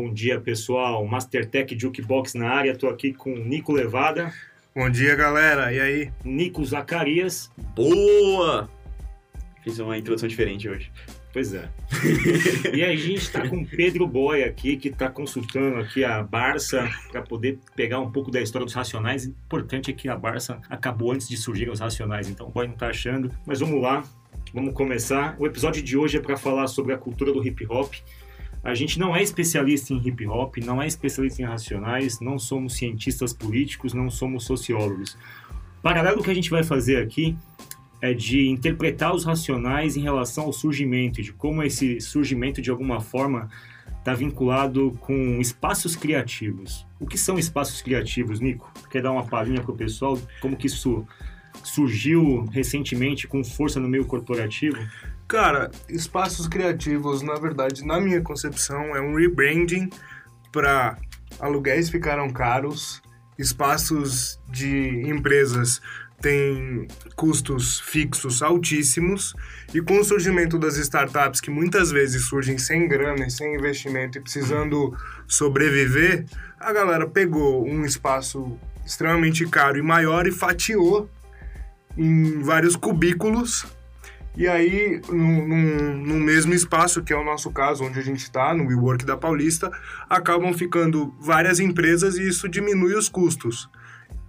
Bom dia, pessoal. Mastertech Jukebox na área. Tô aqui com Nico Levada. Bom dia, galera. E aí? Nico Zacarias. Boa! Fiz uma introdução diferente hoje. Pois é. e a gente está com Pedro Boy aqui, que está consultando aqui a Barça para poder pegar um pouco da história dos Racionais. O importante é que a Barça acabou antes de surgirem os Racionais, então o Boy não está achando. Mas vamos lá, vamos começar. O episódio de hoje é para falar sobre a cultura do hip hop. A gente não é especialista em hip hop, não é especialista em racionais, não somos cientistas políticos, não somos sociólogos. Paralelo que a gente vai fazer aqui é de interpretar os racionais em relação ao surgimento, de como esse surgimento de alguma forma está vinculado com espaços criativos. O que são espaços criativos, Nico? Quer dar uma palhinha para o pessoal? Como que isso surgiu recentemente com força no meio corporativo? Cara, espaços criativos, na verdade, na minha concepção, é um rebranding para aluguéis ficaram caros, espaços de empresas têm custos fixos altíssimos e com o surgimento das startups que muitas vezes surgem sem grana e sem investimento e precisando sobreviver, a galera pegou um espaço extremamente caro e maior e fatiou em vários cubículos e aí, no, mesmo espaço, que é o nosso caso, onde a gente está, no WeWork da Paulista, acabam ficando várias empresas e isso diminui os custos.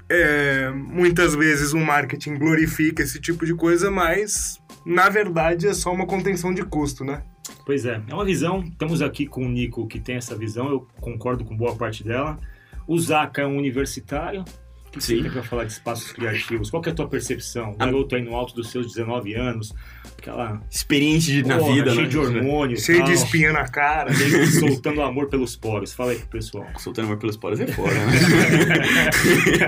É, muitas vezes o marketing glorifica esse tipo de coisa, mas na verdade é só uma contenção de custo, né? Pois é, é uma visão. Estamos aqui com o Nico que tem essa visão, eu concordo com boa parte dela. O Zaka é um universitário, o que você tem para falar de espaços criativos? Qual é a tua percepção? O garoto aí no alto dos seus 19 anos, aquela... Experiência de, na vida, cheio né? de hormônio Cheio de espinha na cara. soltando amor pelos poros. Fala aí pro pessoal. Soltando amor pelos poros é fora, né?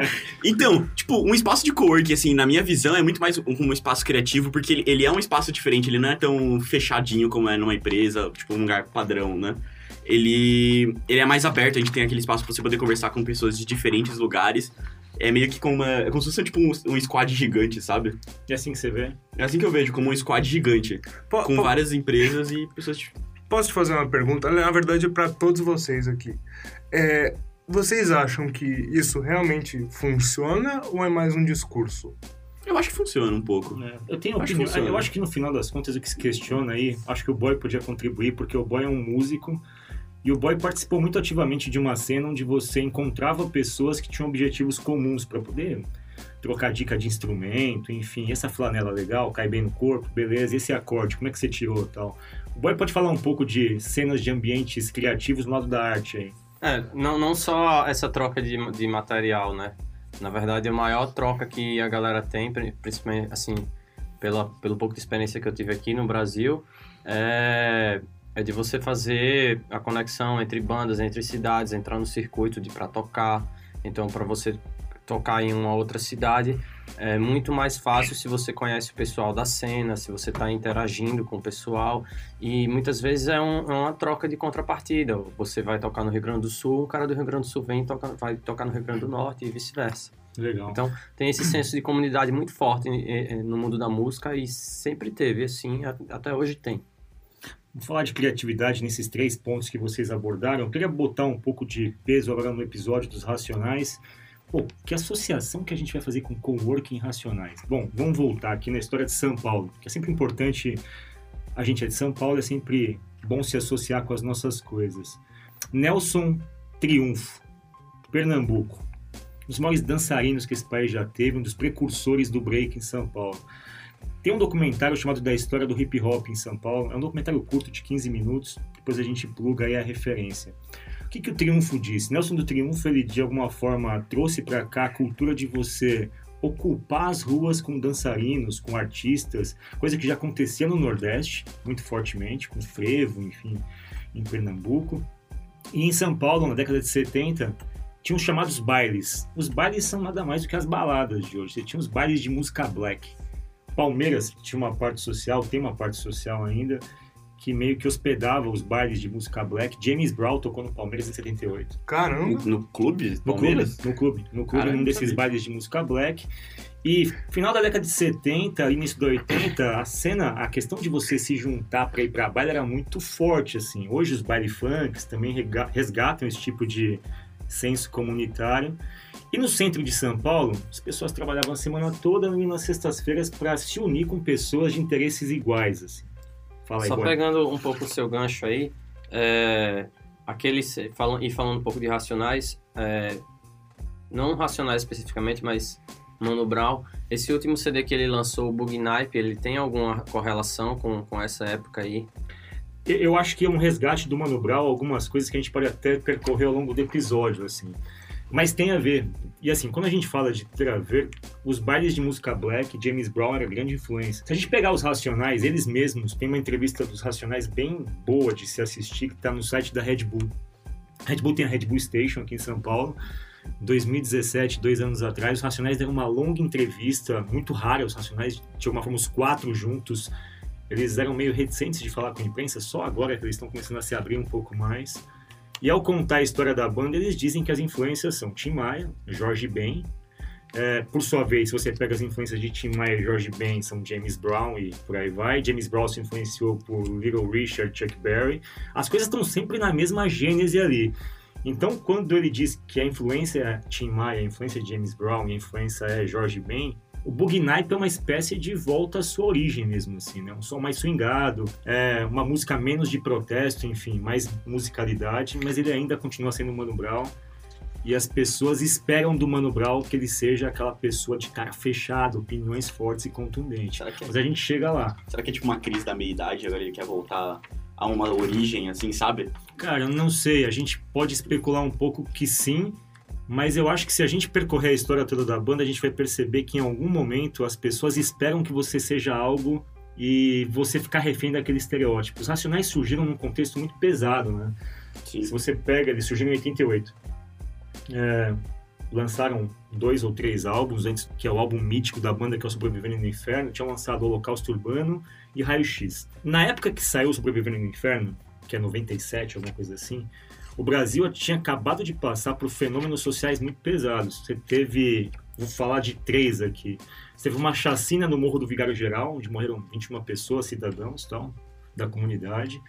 então, tipo, um espaço de coworking, assim, na minha visão, é muito mais um espaço criativo, porque ele, ele é um espaço diferente, ele não é tão fechadinho como é numa empresa, tipo, um lugar padrão, né? Ele, ele é mais aberto, a gente tem aquele espaço para você poder conversar com pessoas de diferentes lugares, é meio que como uma. É como se fosse tipo um, um squad gigante, sabe? É assim que você vê? É assim que eu vejo, como um squad gigante. Po- com po- várias empresas e pessoas. tipo, Posso te fazer uma pergunta? Na verdade, é para todos vocês aqui. É, vocês acham que isso realmente funciona ou é mais um discurso? Eu acho que funciona um pouco. É, Eu tenho Acho que opinião. Eu acho que no final das contas o que se questiona aí, acho que o Boy podia contribuir, porque o Boy é um músico e o Boy participou muito ativamente de uma cena onde você encontrava pessoas que tinham objetivos comuns para poder trocar dica de instrumento, enfim, essa flanela legal, cai bem no corpo, beleza, esse acorde, como é que você tirou tal. O Boy pode falar um pouco de cenas de ambientes criativos no lado da arte aí. É, não, não só essa troca de, de material, né? Na verdade, a maior troca que a galera tem, pri- principalmente, assim, pela, pelo pouco de experiência que eu tive aqui no Brasil, é, é de você fazer a conexão entre bandas, entre cidades, entrar no circuito de para tocar. Então, para você tocar em uma outra cidade, é muito mais fácil se você conhece o pessoal da cena, se você está interagindo com o pessoal. E muitas vezes é, um- é uma troca de contrapartida. Você vai tocar no Rio Grande do Sul, o cara do Rio Grande do Sul vem e toca, vai tocar no Rio Grande do Norte e vice-versa. Legal. Então, tem esse senso de comunidade muito forte eh, eh, no mundo da música e sempre teve, assim, até hoje tem. Vamos falar de criatividade nesses três pontos que vocês abordaram. Eu queria botar um pouco de peso agora no episódio dos racionais. Pô, que associação que a gente vai fazer com coworking racionais? Bom, vamos voltar aqui na história de São Paulo, que é sempre importante. A gente é de São Paulo, é sempre bom se associar com as nossas coisas. Nelson Triunfo, Pernambuco. Um dos maiores dançarinos que esse país já teve, um dos precursores do break em São Paulo. Tem um documentário chamado Da História do Hip Hop em São Paulo. É um documentário curto de 15 minutos. Depois a gente pluga aí a referência. O que, que o Triunfo disse? Nelson do Triunfo, ele de alguma forma trouxe para cá a cultura de você ocupar as ruas com dançarinos, com artistas, coisa que já acontecia no Nordeste, muito fortemente, com frevo, enfim, em Pernambuco. E em São Paulo, na década de 70, tinha os chamados bailes. Os bailes são nada mais do que as baladas de hoje. Você tinha os bailes de música black. Palmeiras tinha uma parte social, tem uma parte social ainda, que meio que hospedava os bailes de música black. James Brown tocou no Palmeiras em 78. Caramba. No clube? No Palmeiras? clube, no clube, no clube, num desses sabia. bailes de música black. E final da década de 70, início da 80, a cena, a questão de você se juntar para ir para baile era muito forte, assim. Hoje os baile funks também resgatam esse tipo de senso comunitário. E no centro de São Paulo, as pessoas trabalhavam a semana toda e nas sextas-feiras para se unir com pessoas de interesses iguais, assim. Fala aí, Só pegando um pouco o seu gancho aí, é, aqueles, falam, e falando um pouco de Racionais, é, não Racionais especificamente, mas Mano Brown, esse último CD que ele lançou, o Bug Nipe, ele tem alguma correlação com, com essa época aí? Eu- Eu acho que é um resgate do Mano Brown, algumas coisas que a gente pode até percorrer ao longo do episódio, assim. Mas tem a ver. E assim, quando a gente fala de ter a ver, os bailes de música black, James Brown era grande influência. Se a gente pegar os Racionais, eles mesmos, tem uma entrevista dos Racionais bem boa de se assistir, que tá no site da Red Bull. Red Bull tem a Red Bull Station aqui em São Paulo. 2017, dois anos atrás, os Racionais deram uma longa entrevista, muito rara, os Racionais, de alguma forma, os quatro juntos, eles eram meio reticentes de falar com a imprensa, só agora que eles estão começando a se abrir um pouco mais. E ao contar a história da banda, eles dizem que as influências são Tim Maia, Jorge Ben. É, por sua vez, se você pega as influências de Tim Maia e Jorge Ben, são James Brown e por aí vai. James Brown se influenciou por Little Richard, Chuck Berry. As coisas estão sempre na mesma gênese ali. Então, quando ele diz que a influência é Tim Maia, a influência é James Brown a influência é Jorge Ben, o Boogie Nipe é uma espécie de volta à sua origem mesmo, assim, né? Um som mais swingado, é uma música menos de protesto, enfim, mais musicalidade, mas ele ainda continua sendo Mano Brown. E as pessoas esperam do Mano Brown que ele seja aquela pessoa de cara fechado, opiniões fortes e contundentes. Será que, é, Mas a gente chega lá. será que é tipo uma crise da meia-idade, agora ele quer voltar a uma origem, assim, sabe? Cara, eu não sei. A gente pode especular um pouco que sim, mas eu acho que se a gente percorrer a história toda da banda, a gente vai perceber que em algum momento as pessoas esperam que você seja algo e você ficar refém daquele estereótipo. Os Racionais surgiram num contexto muito pesado, né? Sim. Se você pega, eles surgiram em 88. É, lançaram dois ou três álbuns antes, que é o álbum mítico da banda, que é o Sobrevivendo no Inferno. Tinham lançado Holocausto Urbano e Raio X. Na época que saiu o Sobrevivendo no Inferno, que é 97, alguma coisa assim, o Brasil tinha acabado de passar por fenômenos sociais muito pesados. Você teve, vou falar de três aqui. Você teve uma chacina no Morro do Vigário Geral, onde morreram 21 pessoas, cidadãos tal, da comunidade.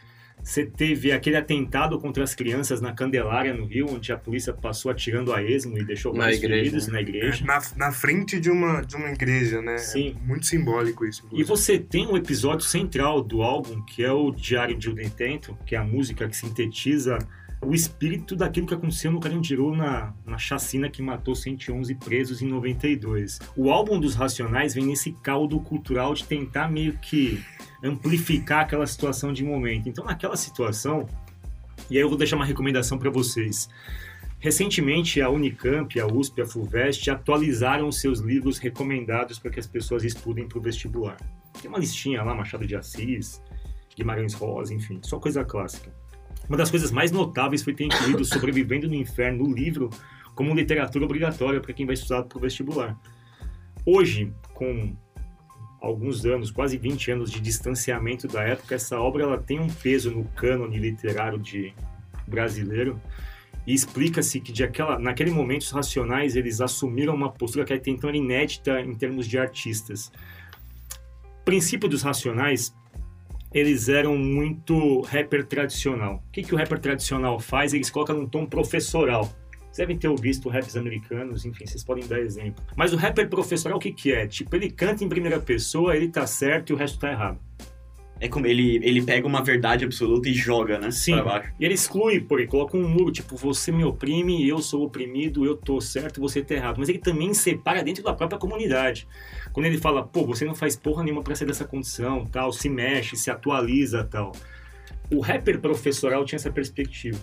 Você teve aquele atentado contra as crianças na Candelária, no Rio, onde a polícia passou atirando a esmo e deixou Na vários igreja, feridos né? na igreja. Na, na frente de uma, de uma igreja, né? Sim. É muito simbólico isso. E inclusive. você tem um episódio central do álbum, que é o Diário de um Detento, que é a música que sintetiza o espírito daquilo que aconteceu no Carandiru na, na chacina que matou 111 presos em 92. O álbum dos Racionais vem nesse caldo cultural de tentar meio que amplificar aquela situação de momento. Então, naquela situação, e aí eu vou deixar uma recomendação para vocês. Recentemente, a Unicamp, a USP, a FUVEST atualizaram seus livros recomendados para que as pessoas estudem para o vestibular. Tem uma listinha lá, Machado de Assis, Guimarães Rosa, enfim, só coisa clássica. Uma das coisas mais notáveis foi ter incluído Sobrevivendo no Inferno no livro como literatura obrigatória para quem vai estudar para o vestibular. Hoje, com alguns anos, quase 20 anos de distanciamento da época, essa obra ela tem um peso no cânone literário de brasileiro e explica-se que de aquela, naquele momento os racionais eles assumiram uma postura que até então era inédita em termos de artistas. O princípio dos racionais eles eram muito rapper tradicional. O que, que o rapper tradicional faz? Eles colocam num tom professoral. Vocês devem ter visto raps americanos, enfim, vocês podem dar exemplo. Mas o rapper professoral, o que, que é? Tipo, ele canta em primeira pessoa, ele tá certo e o resto tá errado. É como ele, ele pega uma verdade absoluta e joga, né? Sim. E ele exclui, por ele coloca um muro, tipo, você me oprime, eu sou oprimido, eu tô certo, você tá errado. Mas ele também separa dentro da própria comunidade. Quando ele fala, pô, você não faz porra nenhuma pra sair dessa condição, tal, se mexe, se atualiza, tal. O rapper professoral tinha essa perspectiva.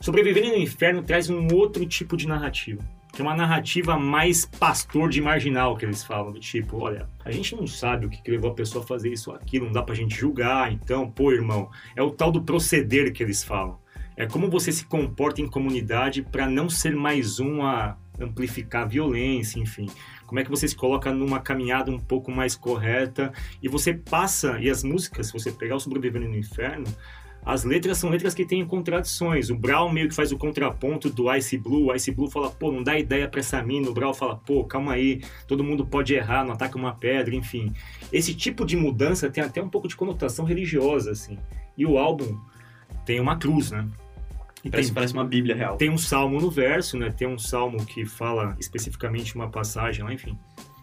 Sobrevivendo no Inferno traz um outro tipo de narrativa. Que é uma narrativa mais pastor de marginal, que eles falam. Do tipo, olha, a gente não sabe o que que levou a pessoa a fazer isso ou aquilo, não dá pra gente julgar, então, pô, irmão. É o tal do proceder que eles falam. É como você se comporta em comunidade para não ser mais um a amplificar a violência, enfim. Como é que você se coloca numa caminhada um pouco mais correta e você passa, e as músicas, se você pegar o Sobrevivendo no Inferno, as letras são letras que têm contradições. O Brown meio que faz o contraponto do Ice Blue. O Ice Blue fala, pô, não dá ideia pra essa mina. O Brown fala, pô, calma aí, todo mundo pode errar, não ataca uma pedra, enfim. Esse tipo de mudança tem até um pouco de conotação religiosa, assim. E o álbum tem uma cruz, né? E Parece, tem, parece uma bíblia real. tem um salmo no verso, né? Tem um salmo que fala especificamente uma passagem lá, enfim.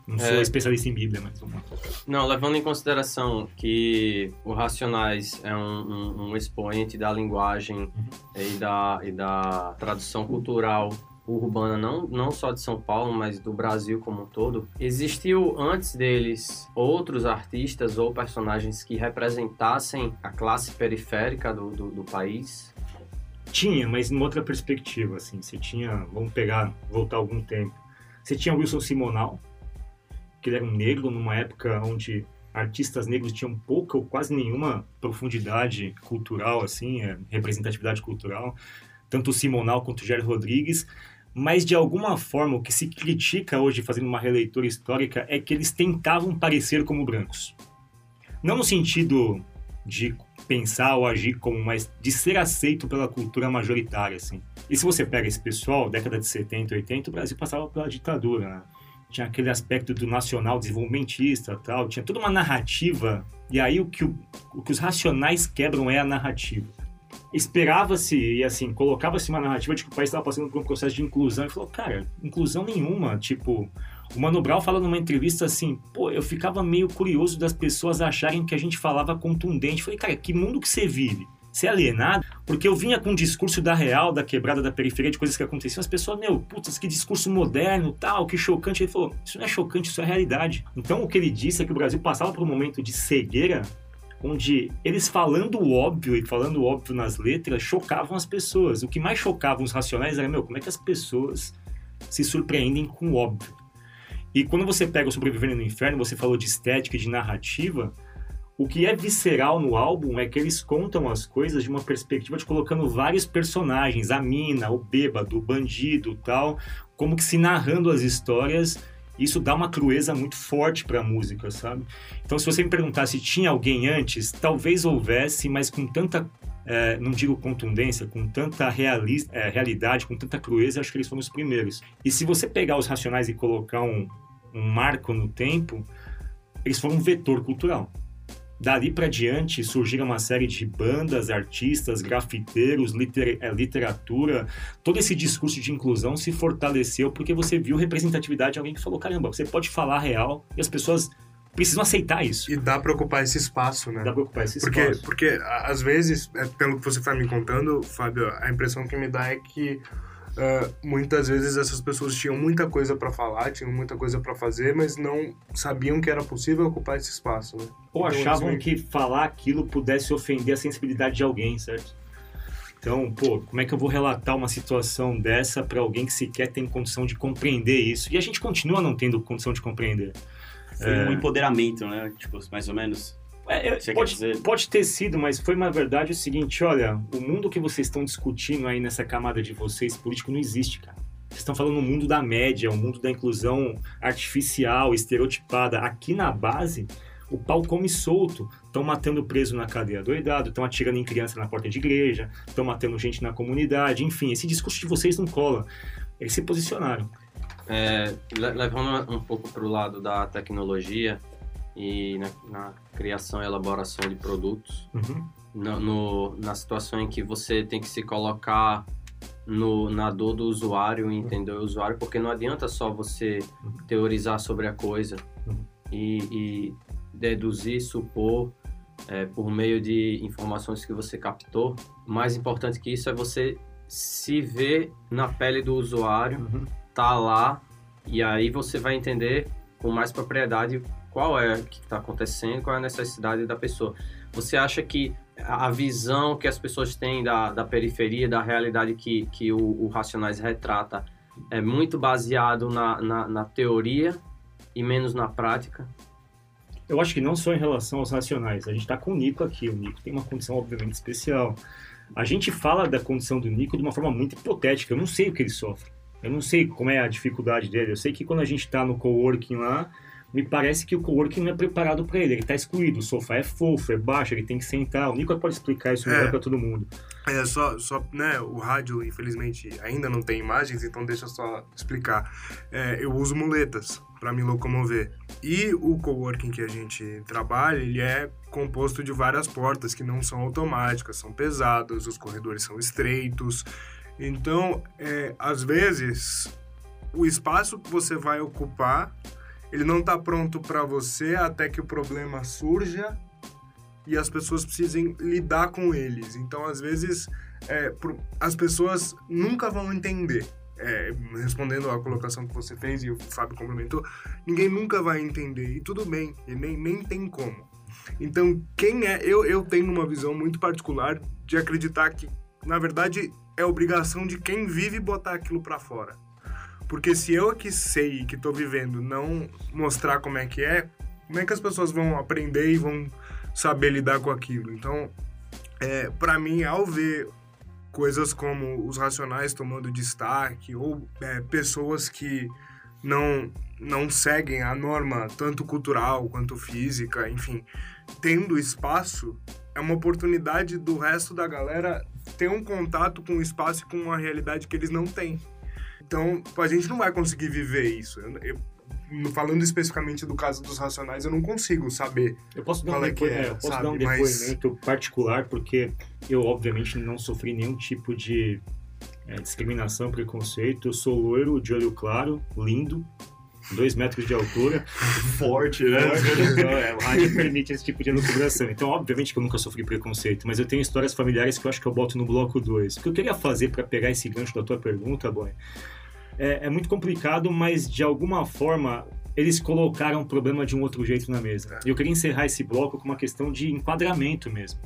Não sou É. especialista em Bíblia, mas vamos lá. Não, levando em consideração que o Racionais é um, um- um expoente da linguagem e, da, e da tradução cultural urbana, não, não só de São Paulo, mas do Brasil como um todo, existiu antes deles outros artistas ou personagens que representassem a classe periférica do, do, do país? Tinha, mas numa outra perspectiva, assim. Você tinha, vamos pegar, voltar algum tempo. Você tinha Wilson Simonal, que ele era um negro numa época onde artistas negros tinham pouca ou quase nenhuma profundidade cultural, assim, é, representatividade cultural. Tanto o Simonal quanto o Jair Rodrigues. Mas, de alguma forma, o que se critica hoje, fazendo uma releitura histórica, é que eles tentavam parecer como brancos. Não no sentido de pensar ou agir como, mas de ser aceito pela cultura majoritária, assim. E se você pega esse pessoal, década de 70, 80, o Brasil passava pela ditadura, né? Tinha aquele aspecto do nacional desenvolvimentista tal, tinha toda uma narrativa, e aí o que, o, o que os racionais quebram é a narrativa. Esperava-se, e assim, colocava-se uma narrativa de que o país estava passando por um processo de inclusão, e falou, cara, inclusão nenhuma, tipo... O Mano Brown fala numa entrevista assim, pô, eu ficava meio curioso das pessoas acharem que a gente falava contundente. Falei, cara, que mundo que você vive? Você é alienado? Porque eu vinha com um discurso da real, da quebrada da periferia, de coisas que aconteciam. As pessoas, meu, putz, que discurso moderno, tal, que chocante. Ele falou, isso não é chocante, isso é realidade. Então o que ele disse é que o Brasil passava por um momento de cegueira, onde eles falando o óbvio e falando o óbvio nas letras, chocavam as pessoas. O que mais chocava os racionais era, meu, como é que as pessoas se surpreendem com o óbvio? E quando você pega o Sobrevivendo no Inferno, você falou de estética de narrativa, o que é visceral no álbum é que eles contam as coisas de uma perspectiva de colocando vários personagens, a mina, o bêbado, o bandido tal, como que se narrando as histórias, isso dá uma crueza muito forte para a música, sabe? Então se você me perguntar se tinha alguém antes, talvez houvesse, mas com tanta é, não digo contundência, com tanta reali é, realidade, com tanta crueza, acho que eles foram os primeiros. E se você pegar os Racionais e colocar um, um marco no tempo, eles foram um vetor cultural. Dali para diante surgiram uma série de bandas, artistas, grafiteiros, liter é, literatura. Todo esse discurso de inclusão se fortaleceu porque você viu representatividade de alguém que falou: caramba, você pode falar real e as pessoas precisam aceitar isso. E dá pra ocupar esse espaço, né? Dá pra ocupar esse Porque, espaço. porque às vezes, é, pelo que você está me contando, Fábio, a impressão que me dá é que ah, muitas vezes essas pessoas tinham muita coisa para falar, tinham muita coisa para fazer, mas não sabiam que era possível ocupar esse espaço, né? Ou Então, achavam eles que falar aquilo pudesse ofender a sensibilidade de alguém, certo? Então, pô, como é que eu vou relatar uma situação dessa para alguém que sequer tem condição de compreender isso? E a gente continua não tendo condição de compreender. Foi um empoderamento, né? Tipo, mais ou menos. É, pode, pode ter sido, mas foi na verdade o seguinte: olha, o mundo que vocês estão discutindo aí nessa camada de vocês político não existe, cara. Vocês estão falando no mundo da média, o mundo da inclusão artificial, estereotipada. Aqui na base, o pau come solto. Estão matando preso na cadeia doidado, estão atirando em criança na porta de igreja, estão matando gente na comunidade. Enfim, esse discurso de vocês não cola. Eles se posicionaram. É, le- levando um pouco para o lado da tecnologia e na, na criação e elaboração de produtos, Uhum. no, no- na situação em que você tem que se colocar no, na dor do usuário e entender o usuário, porque não adianta só você teorizar sobre a coisa Uhum. e, e deduzir, supor é, por meio de informações que você captou. Mais importante que isso é você se ver na pele do usuário Uhum. tá lá e aí você vai entender com mais propriedade qual é o que está acontecendo, qual é a necessidade da pessoa. Você acha que a visão que as pessoas têm da, da periferia, da realidade que, que o, o Racionais retrata, é muito baseado na, na, na teoria e menos na prática? Eu acho que não só em relação aos racionais. A gente está com o Nico aqui. O Nico tem uma condição, obviamente, especial. A gente fala da condição do Nico de uma forma muito hipotética. Eu não sei o que ele sofre. Eu não sei como é a dificuldade dele. Eu sei que quando a gente está no coworking lá, me parece que o coworking não é preparado para ele. Ele está excluído. O sofá é fofo, é baixo, ele tem que sentar. O Nico pode explicar isso melhor É. para todo mundo. É, só, só, né, o rádio, infelizmente, ainda não tem imagens, então deixa eu só explicar. É, eu uso muletas para me locomover. E o coworking que a gente trabalha, ele é composto de várias portas que não são automáticas, são pesadas, os corredores são estreitos. Então, é, às vezes, o espaço que você vai ocupar, ele não está pronto para você até que o problema surja e as pessoas precisem lidar com eles. Então, às vezes, é, as pessoas nunca vão entender. É, respondendo à colocação que você fez e o Fábio complementou, ninguém nunca vai entender. E tudo bem, e nem, nem tem como. Então, quem é. Eu, eu tenho uma visão muito particular de acreditar que, na verdade, é obrigação de quem vive botar aquilo para fora. Porque se eu que sei que tô vivendo não mostrar como é que é, como é que as pessoas vão aprender e vão saber lidar com aquilo? Então, é, para mim, ao ver coisas como os racionais tomando destaque ou é, pessoas que não não seguem a norma tanto cultural quanto física, enfim, tendo espaço é uma oportunidade do resto da galera ter um contato com o espaço e com uma realidade que eles não têm. Então, a gente não vai conseguir viver isso. Eu- eu- falando especificamente do caso dos racionais, eu não consigo saber. Eu posso dar, um, é depois, é, é, eu posso sabe? dar um Mas- depoimento particular, porque eu, obviamente, não sofri nenhum tipo de é, discriminação, preconceito. Eu sou loiro, de olho claro, lindo, dois metros de altura. Forte, né? Então, é, o rádio permite esse tipo de elucubração. Então, obviamente que eu nunca sofri preconceito, mas eu tenho histórias familiares que eu acho que eu boto no bloco 2. O que eu queria fazer para pegar esse gancho da tua pergunta, Boy, é, é muito complicado, mas de alguma forma eles colocaram o problema de um outro jeito na mesa. E eu queria encerrar esse bloco com uma questão de enquadramento mesmo.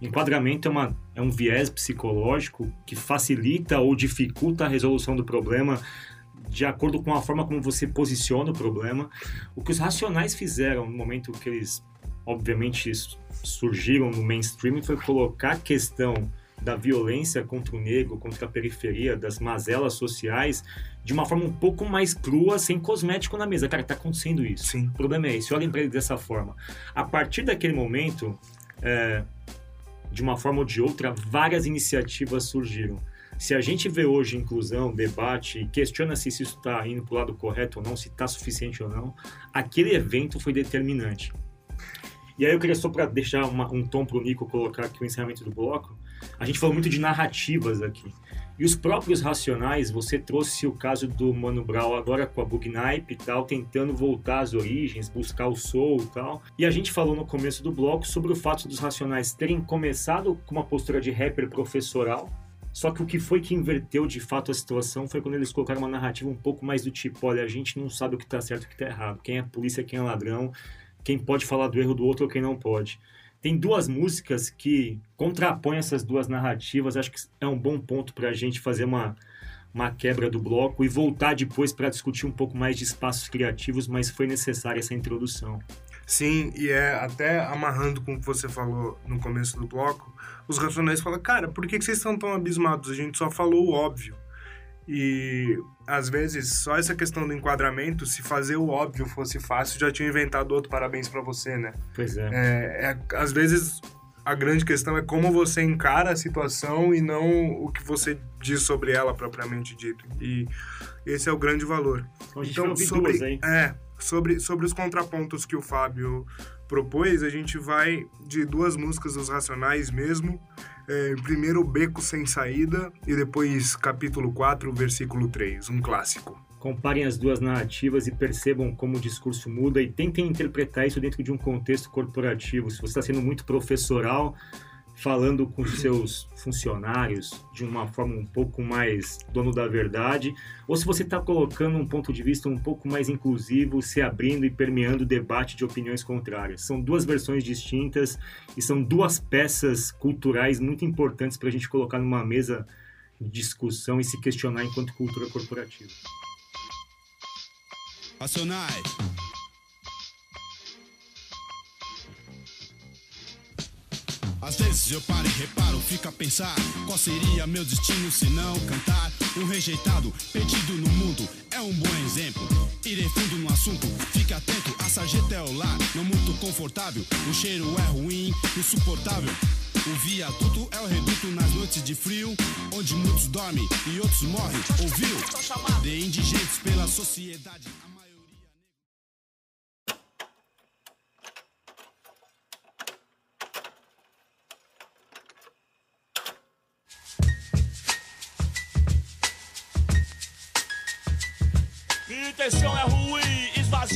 Enquadramento é, uma, é um viés psicológico que facilita ou dificulta a resolução do problema de acordo com a forma como você posiciona o problema. O que os racionais fizeram no momento que eles, obviamente, surgiram no mainstream foi colocar a questão da violência contra o negro, contra a periferia, das mazelas sociais, de uma forma um pouco mais crua, sem cosmético na mesa. Cara, tá acontecendo isso. Sim. O problema é esse, olhem para ele dessa forma. A partir daquele momento, é, de uma forma ou de outra, várias iniciativas surgiram. Se a gente vê hoje inclusão, debate, e questiona se isso está indo para o lado correto ou não, se está suficiente ou não, aquele evento foi determinante. E aí eu queria só para deixar uma- um tom para o Nico colocar aqui o encerramento do bloco, a gente falou muito de narrativas aqui. E os próprios racionais, você trouxe o caso do Mano Brown agora com a Bugnipe e tal, tentando voltar às origens, buscar o soul e tal. E a gente falou no começo do bloco sobre o fato dos racionais terem começado com uma postura de rapper professoral, só que o que foi que inverteu de fato a situação foi quando eles colocaram uma narrativa um pouco mais do tipo: olha, a gente não sabe o que tá certo e o que tá errado. Quem é polícia, quem é ladrão, quem pode falar do erro do outro ou quem não pode. Tem duas músicas que contrapõem essas duas narrativas. Acho que é um bom ponto para a gente fazer uma, uma quebra do bloco e voltar depois para discutir um pouco mais de espaços criativos, mas foi necessária essa introdução. Sim, e é até amarrando com o que você falou no começo do bloco, os racionais falam, cara, por que que vocês estão tão abismados? A gente só falou o óbvio. E às vezes só essa questão do enquadramento, se fazer o óbvio fosse fácil, já tinha inventado outro parabéns pra você, né? Pois é. É, é- às vezes a grande questão é como você encara a situação e não o que você diz sobre ela propriamente dito. E esse é o grande valor. Então a gente Então, sobre, duas aí. é, sobre, sobre os contrapontos que o Fábio propôs, a gente vai de duas músicas dos Racionais mesmo. É, primeiro, Beco Sem Saída, e depois capítulo 4, versículo 3, um clássico. Comparem as duas narrativas e percebam como o discurso muda e tentem interpretar isso dentro de um contexto corporativo. Se você está sendo muito professoral, falando com seus funcionários de uma forma um pouco mais dono da verdade, ou se você está colocando um ponto de vista um pouco mais inclusivo, se abrindo e permeando o debate de opiniões contrárias. São duas versões distintas e são duas peças culturais muito importantes para a gente colocar numa mesa de discussão e se questionar enquanto cultura corporativa. Racionais. Às vezes eu paro e reparo, fico a pensar qual seria meu destino se não cantar. Um rejeitado, perdido no mundo, é um bom exemplo. Irei fundo no assunto, fique atento, a sarjeta é o lar, não muito confortável. O cheiro é ruim, insuportável. O viaduto é o reduto nas noites de frio, onde muitos dormem e outros morrem. Ouviu? De indigentes pela sociedade.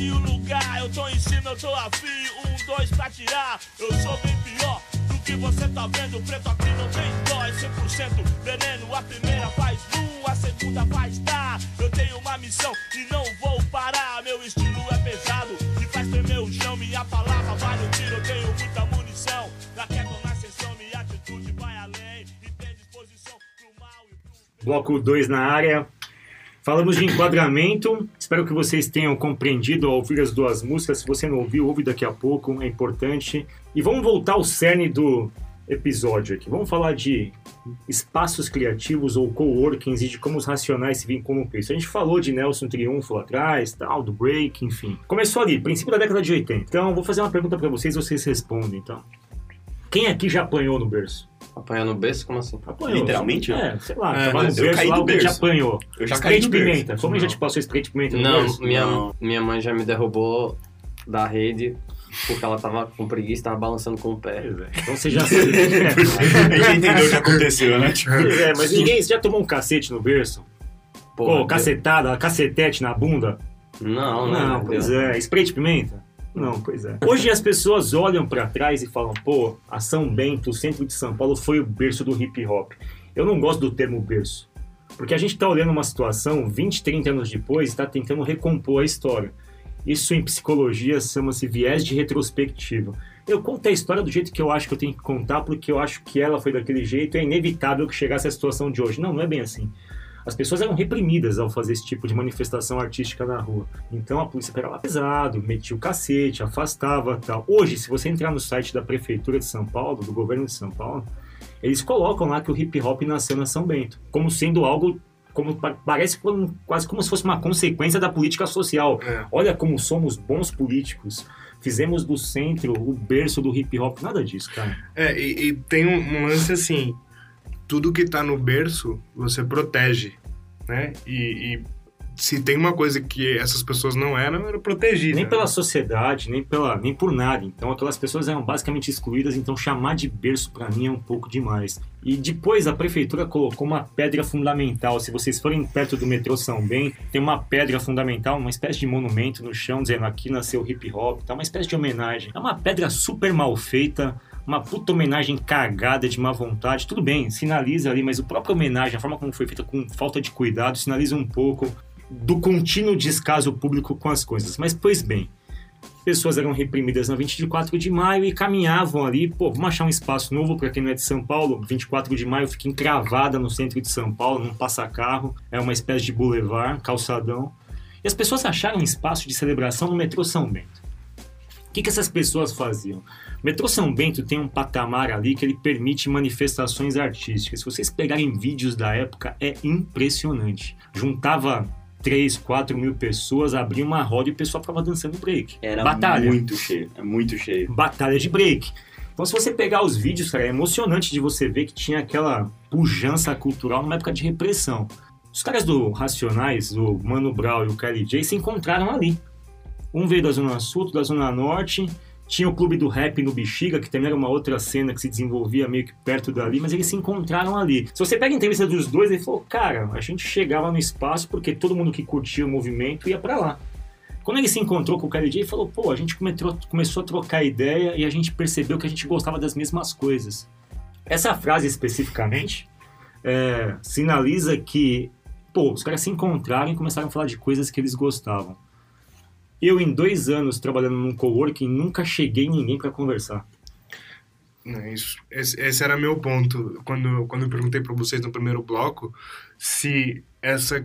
Esvazio o lugar. Eu tô em cima, eu tô afim. Um, dois pra tirar. Eu sou bem pior do que você tá vendo. Preto aqui não tem dó, é 100% veneno. A primeira faz um, a segunda faz tá. Eu tenho uma missão e não vou parar. Meu estilo é pesado e faz tremer o chão. Minha palavra vale um tiro, eu tenho muita munição. Na queda na sessão, minha atitude vai além. E tem disposição pro mal e pro. Bloco 2 na área. Falamos de enquadramento. Espero que vocês tenham compreendido ao ouvir as duas músicas. Se você não ouviu, ouve daqui a pouco, é importante. E vamos voltar ao cerne do episódio aqui. Vamos falar de espaços criativos ou coworkings e de como os racionais se vinculam com isso. A gente falou de Nelson Triunfo lá atrás, tal, do break, enfim. Começou ali, princípio da década de 80. Então, vou fazer uma pergunta para vocês, vocês respondem, então. Quem aqui já apanhou no berço? Apanhar no berço? Como assim? Apanhou. Literalmente? É, sei lá, É, tava no eu berço caí lá, do alguém te berço. apanhou. Eu já Spray caí de do berço. pimenta. Como já te passou spray de pimenta no Não, berço? minha, Não. minha mãe já me derrubou da rede porque ela tava com preguiça, tava balançando com o pé. Pois é. Então você já sabe. A gente entendeu o que aconteceu, né? Tipo, Pois é, mas ninguém você já tomou um cacete no berço? Pô, Porra, cacetada, cacetete na bunda? Não, Não, não. pois é. Spray de pimenta? Não, pois é. Hoje as pessoas olham pra trás e falam, pô, a São Bento, o centro de São Paulo, foi o berço do hip hop. Eu não gosto do termo berço. Porque a gente tá olhando uma situação 20, 30 anos depois e tá tentando recompor a história. Isso em psicologia chama-se viés de retrospectiva. Eu conto a história do jeito que eu acho que eu tenho que contar, porque eu acho que ela foi daquele jeito e é inevitável que chegasse à situação de hoje. Não, não é bem assim. As pessoas eram reprimidas ao fazer esse tipo de manifestação artística na rua. Então a polícia pegava pesado, metia o cacete, afastava tal. Hoje, se você entrar no site da Prefeitura de São Paulo, do governo de São Paulo, eles colocam lá que o hip hop nasceu na São Bento, como sendo algo. Como, pa- parece como- quase como se fosse uma consequência da política social. É. Olha como somos bons políticos. Fizemos do centro o berço do hip hop. Nada disso, cara. É, e, e tem um, um lance assim, tudo que tá no berço, você protege, né? E, e se tem uma coisa que essas pessoas não eram, era protegida. Nem pela sociedade, nem, pela, nem por nada. Então aquelas pessoas eram basicamente excluídas, então chamar de berço pra mim é um pouco demais. E depois a prefeitura colocou uma pedra fundamental. Se vocês forem perto do metrô São Bento, tem uma pedra fundamental, uma espécie de monumento no chão dizendo aqui nasceu hip hop, tá uma espécie de homenagem. É uma pedra super mal feita, uma puta homenagem cagada de má vontade. Tudo bem, sinaliza ali, mas o próprio homenagem, a forma como foi feita com falta de cuidado, sinaliza um pouco do contínuo descaso público com as coisas. Mas, pois bem, pessoas eram reprimidas na 24 de maio e caminhavam ali, pô, vamos achar um espaço novo para quem não é de São Paulo. 24 de maio fica encravada no centro de São Paulo, num passa-carro, é uma espécie de boulevard, calçadão. E as pessoas acharam um espaço de celebração no metrô São Bento. O que, que essas pessoas faziam? Metrô São Bento tem um patamar ali que ele permite manifestações artísticas. Se vocês pegarem vídeos da época, é impressionante. Juntava 3, 4 mil pessoas, abria uma roda e o pessoal ficava dançando break. Era Batalha. muito cheio. É muito cheio. Batalha de break. Então, se você pegar os vídeos, cara, é emocionante de você ver que tinha aquela pujança cultural numa época de repressão. Os caras do Racionais, o Mano Brown e o Kelly J, se encontraram ali. Um veio da Zona Sul, outro da Zona Norte. Tinha o Clube do Rap no Bexiga, que também era uma outra cena que se desenvolvia meio que perto dali, mas eles se encontraram ali. Se você pega a entrevista dos dois, ele falou: Cara, a gente chegava no espaço porque todo mundo que curtia o movimento ia pra lá. Quando ele se encontrou com o Kelly J, ele falou: Pô, a gente começou a trocar ideia e a gente percebeu que a gente gostava das mesmas coisas. Essa frase especificamente é, sinaliza que, pô, os caras se encontraram e começaram a falar de coisas que eles gostavam. Eu, em dois anos trabalhando num coworking, nunca cheguei em ninguém para conversar. É isso. Esse, esse era meu ponto quando, quando eu perguntei para vocês no primeiro bloco se essa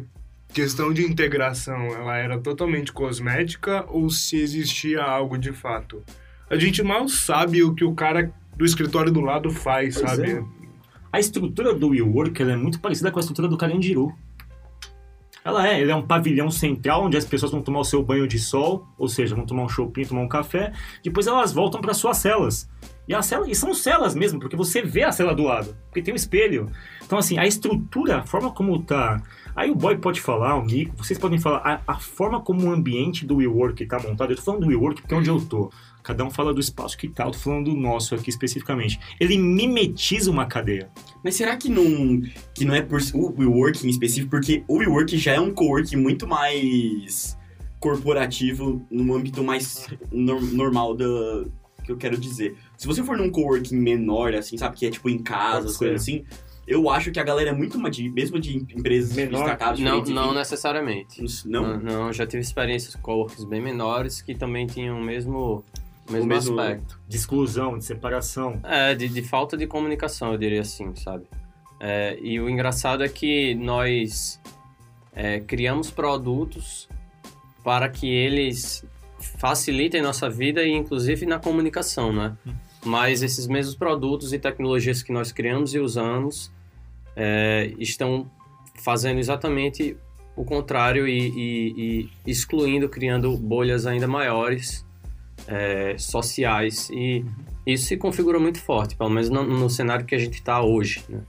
questão de integração ela era totalmente cosmética ou se existia algo de fato. A gente mal sabe o que o cara do escritório do lado faz, Pois sabe? é. A estrutura do WeWork é muito parecida com a estrutura do Carandiru. Ela é, ele é um pavilhão central onde as pessoas vão tomar o seu banho de sol, ou seja, vão tomar um shopping, tomar um café, depois elas voltam para suas celas. E, a cela, e são celas mesmo, porque você vê a cela do lado, porque tem um espelho. Então, assim, a estrutura, a forma como tá. Aí o boy pode falar, o Nico, vocês podem falar, a, a forma como o ambiente do WeWork tá montado. Eu tô falando do WeWork porque é onde eu tô. Cada um fala do espaço que tá, eu tô falando do nosso aqui especificamente. Ele mimetiza uma cadeia. Mas será que não, que não é por o WeWork em específico? Porque o WeWork já é um cowork muito mais corporativo, num âmbito mais nor- normal da que eu quero dizer. Se você for num coworking menor, assim, sabe, que é tipo em casa, as coisas assim, eu acho que a galera é muito mais de, mesmo de empresas Menor. startups Não, não necessariamente. não, Não, não, já tive experiências com coworks bem menores que também tinham o mesmo, mesmo, mesmo- aspecto. De exclusão, de separação. É, de, de falta de comunicação, eu diria assim, sabe? É, e o engraçado é que nós é, criamos produtos para que eles facilitem nossa vida e inclusive na comunicação, né? Mas esses mesmos produtos e tecnologias que nós criamos e usamos é, estão fazendo exatamente o contrário e, e- e excluindo, criando bolhas ainda maiores é, sociais e isso se configura muito forte, pelo menos no, no cenário que a gente está hoje. Né?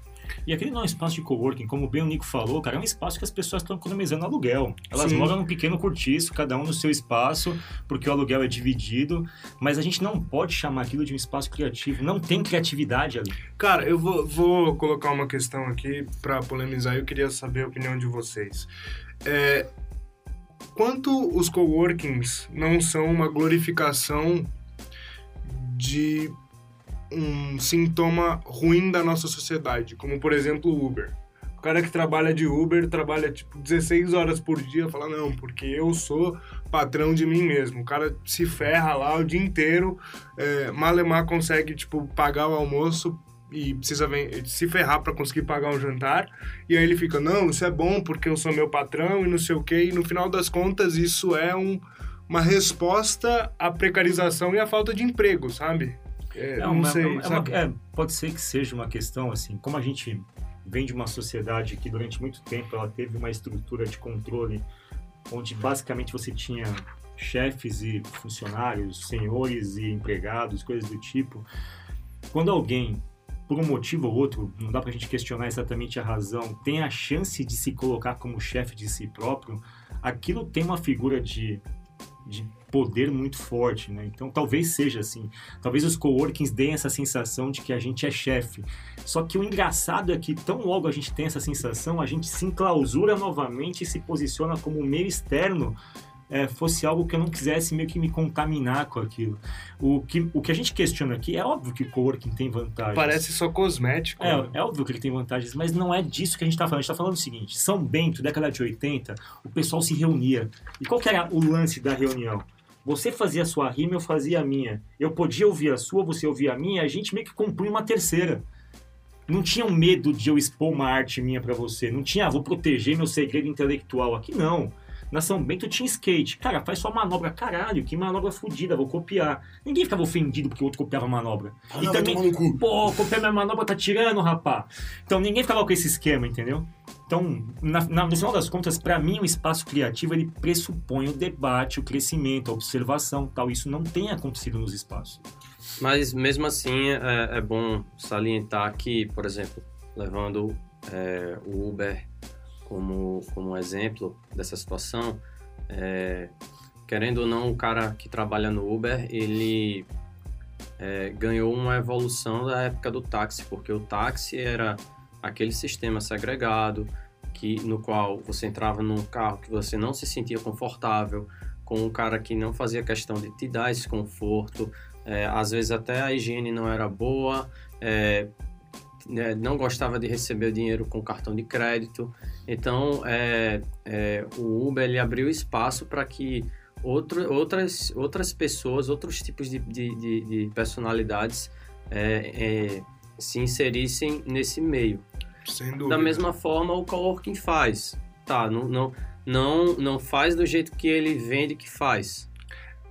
E aquele não é um espaço de coworking, como bem o Nico falou, cara, é um espaço que as pessoas estão economizando aluguel. Elas Sim. moram num pequeno cortiço, cada um no seu espaço, porque o aluguel é dividido, mas a gente não pode chamar aquilo de um espaço criativo. Não tem criatividade ali. Cara, eu vou, vou colocar uma questão aqui pra polemizar eu queria saber a opinião de vocês. É, quanto os coworkings não são uma glorificação de um sintoma ruim da nossa sociedade, como por exemplo o Uber. O cara que trabalha de Uber trabalha tipo 16 horas por dia, fala não, porque eu sou patrão de mim mesmo. O cara se ferra lá o dia inteiro, é, Malemar consegue tipo pagar o almoço e precisa se ferrar para conseguir pagar um jantar. E aí ele fica, não, isso é bom porque eu sou meu patrão e não sei o quê. E no final das contas isso é um, uma resposta à precarização e à falta de emprego, sabe? É, não uma- sei, é uma- sabe? é, pode ser que seja uma questão, assim, como a gente vem de uma sociedade que durante muito tempo ela teve uma estrutura de controle onde basicamente você tinha chefes e funcionários, senhores e empregados, coisas do tipo. Quando alguém, por um motivo ou outro, não dá pra gente questionar exatamente a razão, tem a chance de se colocar como chefe de si próprio, aquilo tem uma figura de, de poder muito forte, né? Então talvez seja assim. Talvez os coworkings deem essa sensação de que a gente é chefe. Só que o engraçado é que tão logo a gente tem essa sensação, a gente se enclausura novamente e se posiciona como um meio externo é, fosse algo que eu não quisesse meio que me contaminar com aquilo. O que, o que a gente questiona aqui é óbvio que o coworking tem vantagens. Parece só cosmético. né? É, é óbvio que ele tem vantagens, mas não é disso que a gente está falando. A gente está falando o seguinte: São Bento, década de 80, o pessoal se reunia. E qual que era o lance da reunião? Você fazia a sua rima, eu fazia a minha. Eu podia ouvir a sua, você ouvia a minha, e a gente meio que compunha uma terceira. Não tinha medo de eu expor uma arte minha pra você. Não tinha, ah, vou proteger meu segredo intelectual. Aqui não. Na São Bento tinha skate. Cara, faz sua manobra. Caralho, que manobra fodida, vou copiar. Ninguém ficava ofendido porque o outro copiava a manobra. Ah, e não, vai também, tomar no cu. pô, copiar minha manobra, tá tirando, rapá. Então ninguém ficava com esse esquema, entendeu? Então, na- na- no final das contas, para mim, o espaço criativo ele pressupõe o debate, o crescimento, a observação, tal. Isso não tem acontecido nos espaços. Mas mesmo assim é, é bom salientar que, por exemplo, levando é, o Uber como, como exemplo dessa situação, é, querendo ou não, o cara que trabalha no Uber, ele é, ganhou uma evolução da época do táxi, porque o táxi era aquele sistema segregado, que, no qual você entrava num carro que você não se sentia confortável, com um cara que não fazia questão de te dar esse conforto, é, às vezes até a higiene não era boa, é, né, não gostava de receber o dinheiro com cartão de crédito. Então, é, é, o Uber ele abriu espaço para que outro, outras, outras pessoas, outros tipos de, de, de- de personalidades é, é, se inserissem nesse meio. Sem dúvida. Da mesma forma, o coworking faz. Tá, não, não, não, não faz do jeito que ele vende que faz.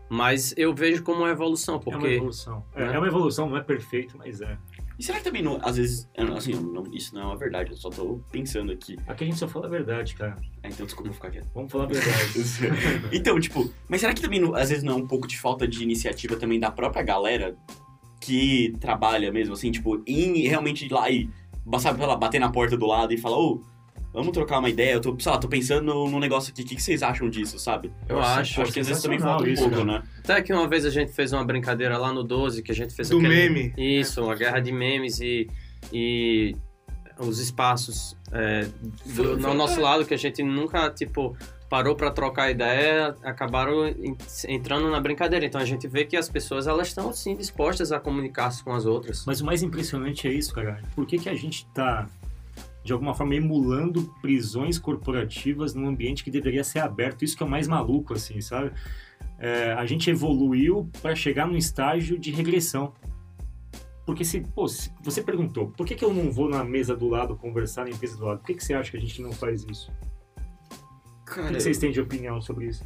Mas eu vejo como uma evolução, É uma porque evolução. É, né? é uma evolução, não é perfeito, mas é. E será que também, não, às vezes, assim, não- isso não é uma verdade, eu só tô pensando aqui. Aqui a gente só fala a verdade, cara. Ah, então desculpa eu ficar quieto. Vamos falar a verdade. então, tipo, mas será que também, não- às vezes, não é um pouco de falta de iniciativa também da própria galera que trabalha mesmo, assim, tipo, em realmente ir lá e, sabe, lá, bater na porta do lado e falar, ô, vamos trocar uma ideia, eu tô, sei lá, tô pensando num negócio aqui, o que, que vocês acham disso, sabe? eu acho. Acho que às vezes também falta um isso, pouco, né? Até que uma vez a gente fez uma brincadeira lá no 12, que a gente fez Do aquele- meme. Isso, uma guerra de memes e, e os espaços é, do- Foi- no nosso lado que a gente nunca, tipo, parou pra trocar ideia, acabaram en- entrando na brincadeira. Então a gente vê que as pessoas, elas estão, sim, dispostas a comunicar-se com as outras. Mas o mais impressionante é isso, cara. Por que, que a gente tá, de alguma forma, emulando prisões corporativas num ambiente que deveria ser aberto? Isso que é o mais maluco, assim, sabe? É, a gente evoluiu para chegar num estágio de regressão. Porque se, pô, se você perguntou, por que, que eu não vou na mesa do lado conversar na empresa do lado? Por que, que você acha que a gente não faz isso? O que, que vocês têm de opinião sobre isso?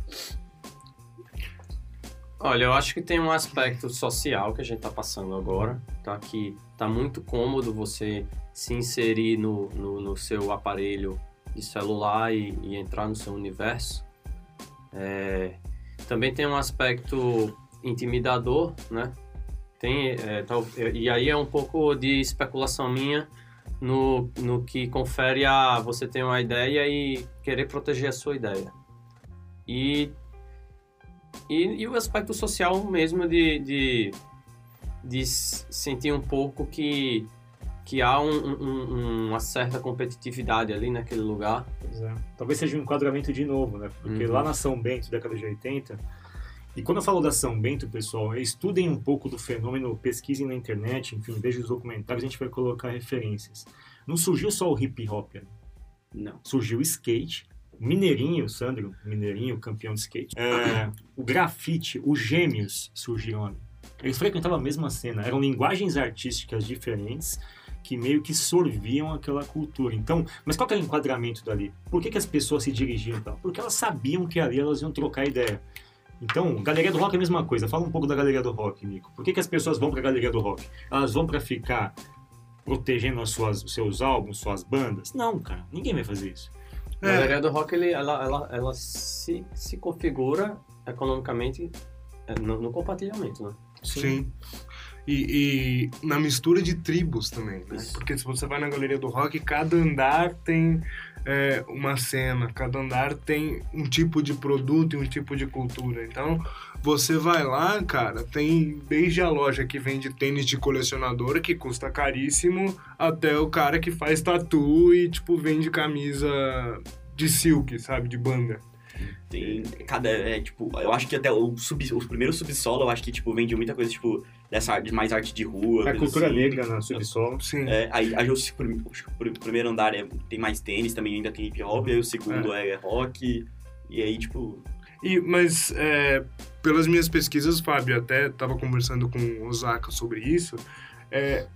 Olha, eu acho que tem um aspecto social que a gente tá passando agora, tá? Que tá muito cômodo você se inserir no, no, no seu aparelho de celular e, e entrar no seu universo. É, também tem um aspecto intimidador, né? Tem, é, tal- e aí é um pouco de especulação minha no, no que confere a você ter uma ideia e querer proteger a sua ideia. E e, e o aspecto social mesmo de, de, de sentir um pouco que, que há um- um- uma certa competitividade ali naquele lugar. É. Talvez seja um enquadramento de novo, né? Porque Uhum. lá na São Bento, década de 80, e quando eu falo da São Bento, pessoal, estudem um pouco do fenômeno, pesquisem na internet, enfim, vejam os documentários, a gente vai colocar referências. Não surgiu só o hip hop, ali. Não. surgiu o skate, Mineirinho, Sandro, Mineirinho, campeão de skate, é, o grafite, os gêmeos surgiram ali. Eles frequentavam a mesma cena, eram linguagens artísticas diferentes que meio que sorviam aquela cultura. Então, mas qual que era o enquadramento dali? Por que, que as pessoas se dirigiam tal? Porque elas sabiam que ali elas iam trocar ideia. Então, Galeria do Rock é a mesma coisa. Fala um pouco da Galeria do Rock, Nico. Por que, que as pessoas vão pra Galeria do Rock? Elas vão pra ficar protegendo as suas, seus álbuns, suas bandas? Não, cara. Ninguém vai fazer isso. A É. galeria do rock, ele, ela, ela, ela se, se configura economicamente é, no, no compartilhamento, né? Sim. E, e na mistura de tribos também, né? Isso. Porque se você vai na galeria do rock, cada andar tem é, uma cena, cada andar tem um tipo de produto e um tipo de cultura. Então, você vai lá, cara, tem desde a loja que vende tênis de colecionador, que custa caríssimo, até o cara que faz tatu e, tipo, vende camisa de silk, sabe? De banda. Tem cada, é, tipo, eu acho que até o, sub, o primeiro subsolo, eu acho que, tipo, vende muita coisa, tipo, dessa arte, mais arte de rua. Coisa cultura assim. negra na subsolo. Sim. É, aí, aí o, o primeiro andar é, tem mais tênis, também ainda tem hip hop, aí o segundo é, rock, e aí, tipo, E, mas, é, pelas minhas pesquisas, Fábio, até estava conversando com o Zaka sobre isso, é,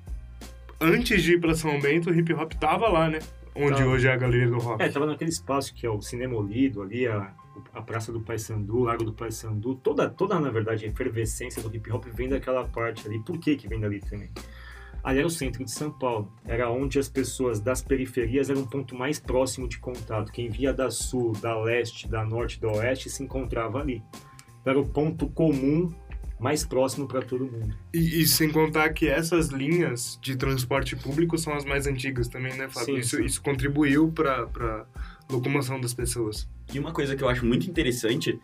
antes de ir para São Bento, o hip hop tava lá, né? Onde Tava. hoje é a Galeria do Rock. É, tava naquele espaço que é o Cinema Olido, ali a, a Praça do Paissandu, o Lago do Paissandu. Toda, toda, na verdade, a efervescência do hip hop vem daquela parte ali. Por que que vem dali também? Ali era o centro de São Paulo. Era onde as pessoas das periferias eram um ponto mais próximo de contato. Quem via da sul, da leste, da norte, da oeste se encontrava ali. Então, Era o ponto comum mais próximo para todo mundo. E, e sem contar que essas linhas de transporte público são as mais antigas também, né, Fábio? Sim, isso, sim. isso contribuiu para a locomoção das pessoas. E uma coisa que eu acho muito interessante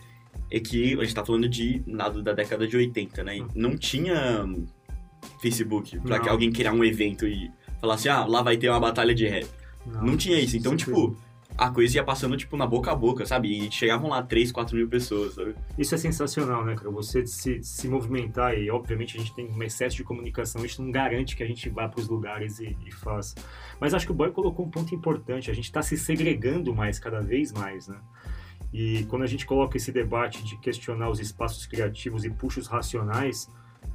é que a gente tá falando de nada da década de 80, né? E não tinha hum, Facebook pra Não. que alguém criar um evento e falar assim, ah, lá vai ter uma batalha de rap. Não, tinha isso. Então, tipo, a coisa ia passando, tipo, na boca a boca, sabe? E chegavam lá 3, 4 mil pessoas, sabe? Isso é sensacional, né, cara? Você se, se movimentar e, obviamente, a gente tem um excesso de comunicação, isso não garante que a gente vá para os lugares e, e faça. Mas acho que o Boy colocou um ponto importante, a gente está se segregando mais, cada vez mais, né? E quando a gente coloca esse debate de questionar os espaços criativos e puxa os racionais,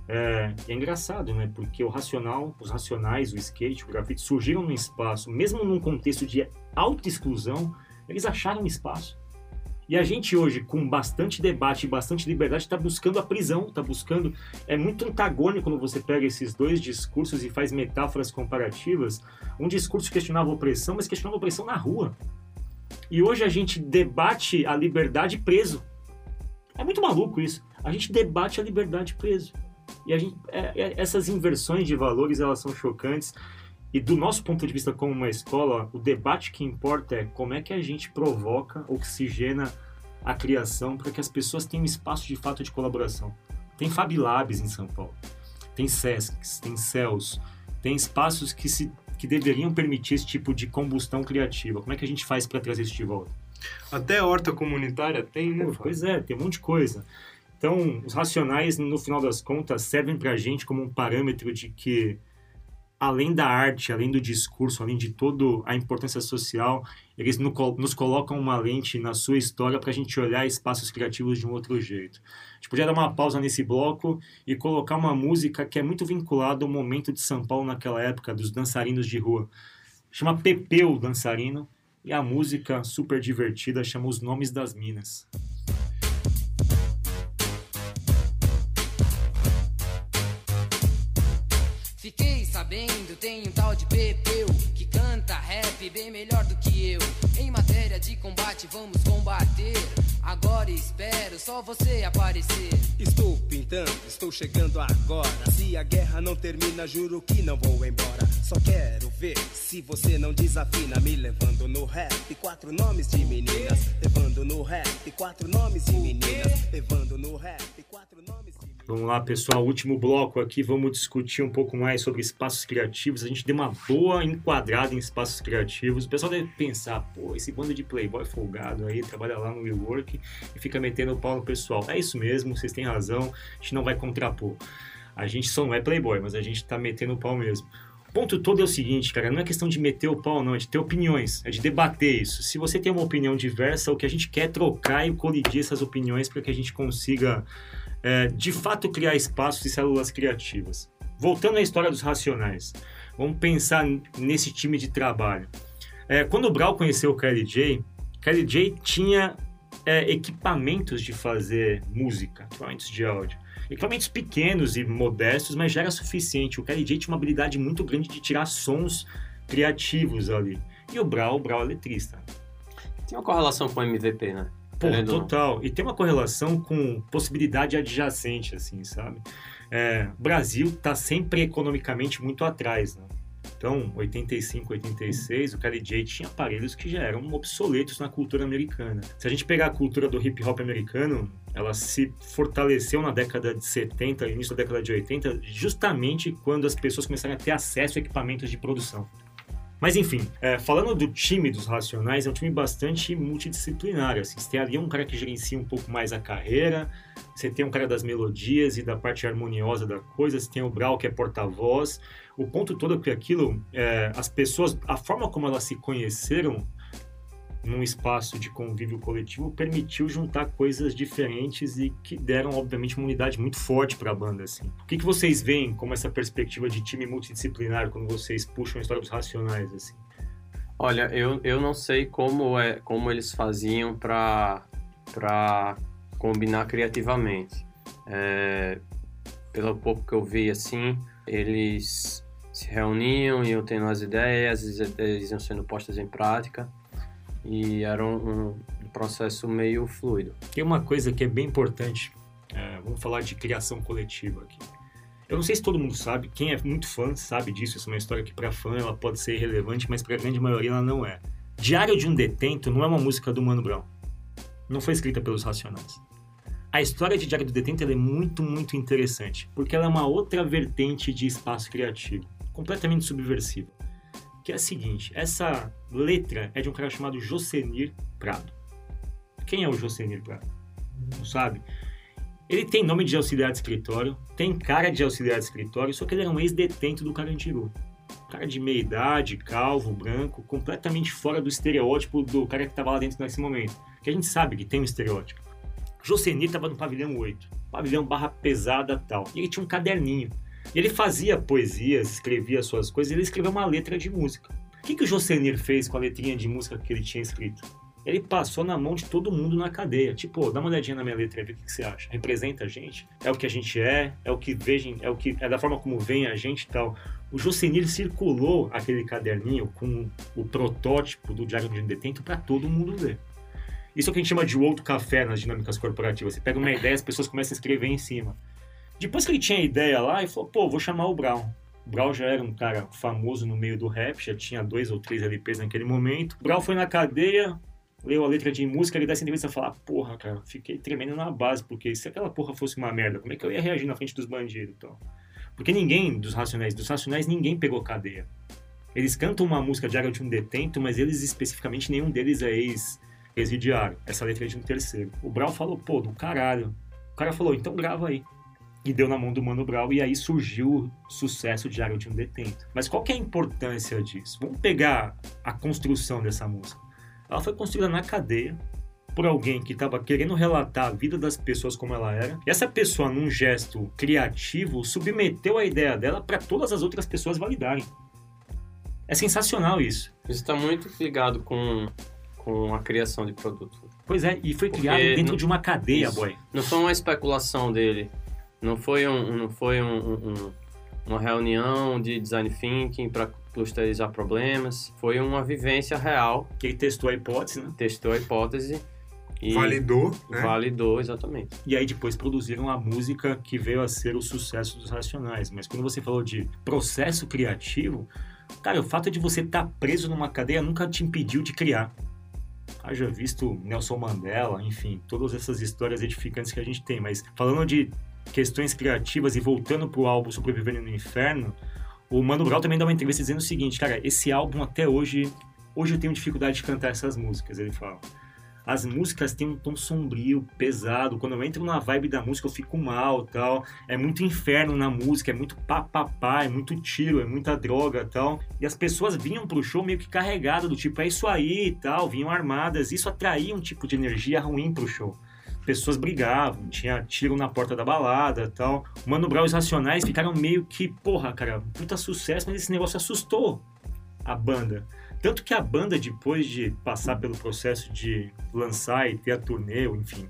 é, é engraçado, né? Porque o racional, os racionais, o skate, o grafite surgiram num espaço, mesmo num contexto de autoexclusão, eles acharam espaço. E a gente hoje, com bastante debate e bastante liberdade, está buscando a prisão, está buscando. É muito antagônico quando você pega esses dois discursos e faz metáforas comparativas. Um discurso questionava a opressão, mas questionava a opressão na rua. E hoje a gente debate a liberdade preso. É muito maluco isso. A gente debate a liberdade preso. E a gente, é, é, essas inversões de valores elas são chocantes. E do nosso ponto de vista como uma escola, o debate que importa é como é que a gente provoca, oxigena a criação para que as pessoas tenham espaço de fato de colaboração. Tem Fab Labs em São Paulo, tem SESCs, tem CELS, tem espaços que, se, que deveriam permitir esse tipo de combustão criativa. Como é que a gente faz para trazer isso de volta? Até horta comunitária tem, né? Pô, pois é, tem um monte de coisa. Então, os racionais, no final das contas, servem para a gente como um parâmetro de que, além da arte, além do discurso, além de toda a importância social, eles nos colocam uma lente na sua história para a gente olhar espaços criativos de um outro jeito. A gente podia dar uma pausa nesse bloco e colocar uma música que é muito vinculada ao momento de São Paulo naquela época, dos dançarinos de rua. Chama Pepeu o Dançarino, e a música super divertida chama Os Nomes das Minas. Tem um tal de Pepeu que canta rap bem melhor do que eu. Em matéria de combate, vamos combater. Agora espero só você aparecer. Estou pintando, estou chegando agora. Se a guerra não termina, juro que não vou embora. Só quero ver se você não desafina. Me levando no rap, quatro nomes de meninas. Levando no rap, quatro nomes de meninas. Levando no rap, Vamos lá, pessoal, último bloco aqui, vamos discutir um pouco mais sobre espaços criativos. A gente deu uma boa enquadrada em espaços criativos. O pessoal deve pensar, pô, esse bando de playboy folgado aí, trabalha lá no WeWork e fica metendo o pau no pessoal. É isso mesmo, vocês têm razão, a gente não vai contrapor. A gente só não é playboy, mas a gente tá metendo o pau mesmo. O ponto todo é o seguinte, cara, não é questão de meter o pau, não, é de ter opiniões, é de debater isso. Se você tem uma opinião diversa, o que a gente quer é trocar e colidir essas opiniões para que a gente consiga é, de fato criar espaços e células criativas. Voltando à história dos racionais, vamos pensar nesse time de trabalho. É, quando o Brau conheceu o KLJ, KLJ tinha é, equipamentos de fazer música, equipamentos de áudio. Equipamentos pequenos e modestos, mas já era suficiente. O KLJ tinha uma habilidade muito grande de tirar sons criativos ali. E o Brau, o Brau é letrista. Tem uma correlação com o MVP, né? Pô, total. E tem uma correlação com possibilidade adjacente, assim, sabe? É, Brasil está sempre economicamente muito atrás, né? Então, 85, 86, o KLJ tinha aparelhos que já eram obsoletos na cultura americana. Se a gente pegar a cultura do hip hop americano, ela se fortaleceu na década de 70, início da década de 80, justamente quando as pessoas começaram a ter acesso a equipamentos de produção. Mas enfim, é, falando do time dos Racionais, é um time bastante multidisciplinar. Assim, você tem ali um cara que gerencia um pouco mais a carreira, você tem um cara das melodias e da parte harmoniosa da coisa, você tem o Brau que é porta-voz. O ponto todo é que aquilo, é, as pessoas, a forma como elas se conheceram num espaço de convívio coletivo permitiu juntar coisas diferentes e que deram, obviamente, uma unidade muito forte para a banda. Assim. O que, que vocês veem como essa perspectiva de time multidisciplinar quando vocês puxam a história dos Racionais? Assim? Olha, eu, eu não sei como, é, como eles faziam para combinar criativamente. É, pelo pouco que eu vi, assim, eles se reuniam, iam tendo as ideias, as ideias iam sendo postas em prática e era um, um processo meio fluido. Tem uma coisa que é bem importante, é, vamos falar de criação coletiva aqui. Eu não sei se todo mundo sabe, quem é muito fã sabe disso, essa é uma história que para fã ela pode ser irrelevante, mas para a grande maioria ela não é. Diário de um Detento não é uma música do Mano Brown. Não foi escrita pelos Racionais. A história de Diário do Detento é muito, muito interessante, porque ela é uma outra vertente de espaço criativo, completamente subversiva. Que é a seguinte, essa letra é de um cara chamado Josenir Prado. Quem é o Josenir Prado? Não sabe? Ele tem nome de auxiliar de escritório, tem cara de auxiliar de escritório, só que ele era um ex-detento do Carandiru. Cara de meia idade, calvo, branco, completamente fora do estereótipo do cara que estava lá dentro nesse momento. Que a gente sabe que tem um estereótipo. Josenir estava no pavilhão 8, pavilhão barra pesada tal. E ele tinha um caderninho. Ele fazia poesias, escrevia suas coisas, ele escreveu uma letra de música. O que, que o Josenir fez com a letrinha de música que ele tinha escrito? Ele passou na mão de todo mundo na cadeia. Tipo, dá uma olhadinha na minha letra e vê o que, que você acha. Representa a gente? É o que a gente é? É o que vejam? É o que é da forma como vem a gente e tal. O Josenir circulou aquele caderninho com o protótipo do Diário de um Detento para todo mundo ler. Isso é o que a gente chama de outro café nas dinâmicas corporativas. Você pega uma ideia, as pessoas começam a escrever em cima. Depois que ele tinha a ideia lá, ele falou, pô, vou chamar o Brown. O Brown já era um cara famoso no meio do rap, já tinha dois ou três LPs naquele momento. O Brown foi na cadeia, leu a letra de música, ele dá essa entrevista e fala, porra, cara, fiquei tremendo na base, porque se aquela porra fosse uma merda, como é que eu ia reagir na frente dos bandidos e tal? Porque ninguém dos Racionais, dos Racionais ninguém pegou cadeia. Eles cantam uma música de área de um detento, mas eles especificamente, nenhum deles é ex presidiário. Essa letra é de um terceiro. O Brau falou, pô, do caralho. O cara falou, então grava aí. E deu na mão do Mano Brau e aí surgiu o sucesso de Área de um Detento. Mas qual que é a importância disso? Vamos pegar a construção dessa música. Ela foi construída na cadeia por alguém que estava querendo relatar a vida das pessoas como ela era. E essa pessoa, num gesto criativo, submeteu a ideia dela para todas as outras pessoas validarem. É sensacional isso. Isso está muito ligado com, com a criação de produto. Pois é, e foi Porque criado dentro não- de uma cadeia, Isso. boy. Não foi uma especulação dele. Não foi, um, não foi um- um- um- uma reunião de design thinking para clusterizar problemas. Foi uma vivência real. Que ele testou a hipótese, né? Testou a hipótese e Validou, né? validou exatamente. E aí depois produziram a música que veio a ser o sucesso dos Racionais. Mas quando você falou de processo criativo, cara, o fato de você estar preso numa cadeia nunca te impediu de criar. Haja visto Nelson Mandela, enfim, todas essas histórias edificantes que a gente tem. Mas falando de questões criativas e voltando pro álbum Sobrevivendo no Inferno, o Mano Brown também dá uma entrevista dizendo o seguinte, cara, esse álbum até hoje, hoje eu tenho dificuldade de cantar essas músicas, ele fala. As músicas têm um tom sombrio, pesado. Quando eu entro na vibe da música, eu fico mal tal. É muito inferno na música, é muito papapá, é muito tiro, é muita droga tal. E as pessoas vinham pro show meio que carregadas, do tipo, é isso aí tal, vinham armadas. Isso atraía um tipo de energia ruim pro show. Pessoas brigavam, tinha tiro na porta da balada tal. O Mano Brown e os Racionais ficaram meio que, porra, cara, puta sucesso, mas esse negócio assustou a banda. Tanto que a banda, depois de passar pelo processo de lançar e ter a turnê, ou enfim,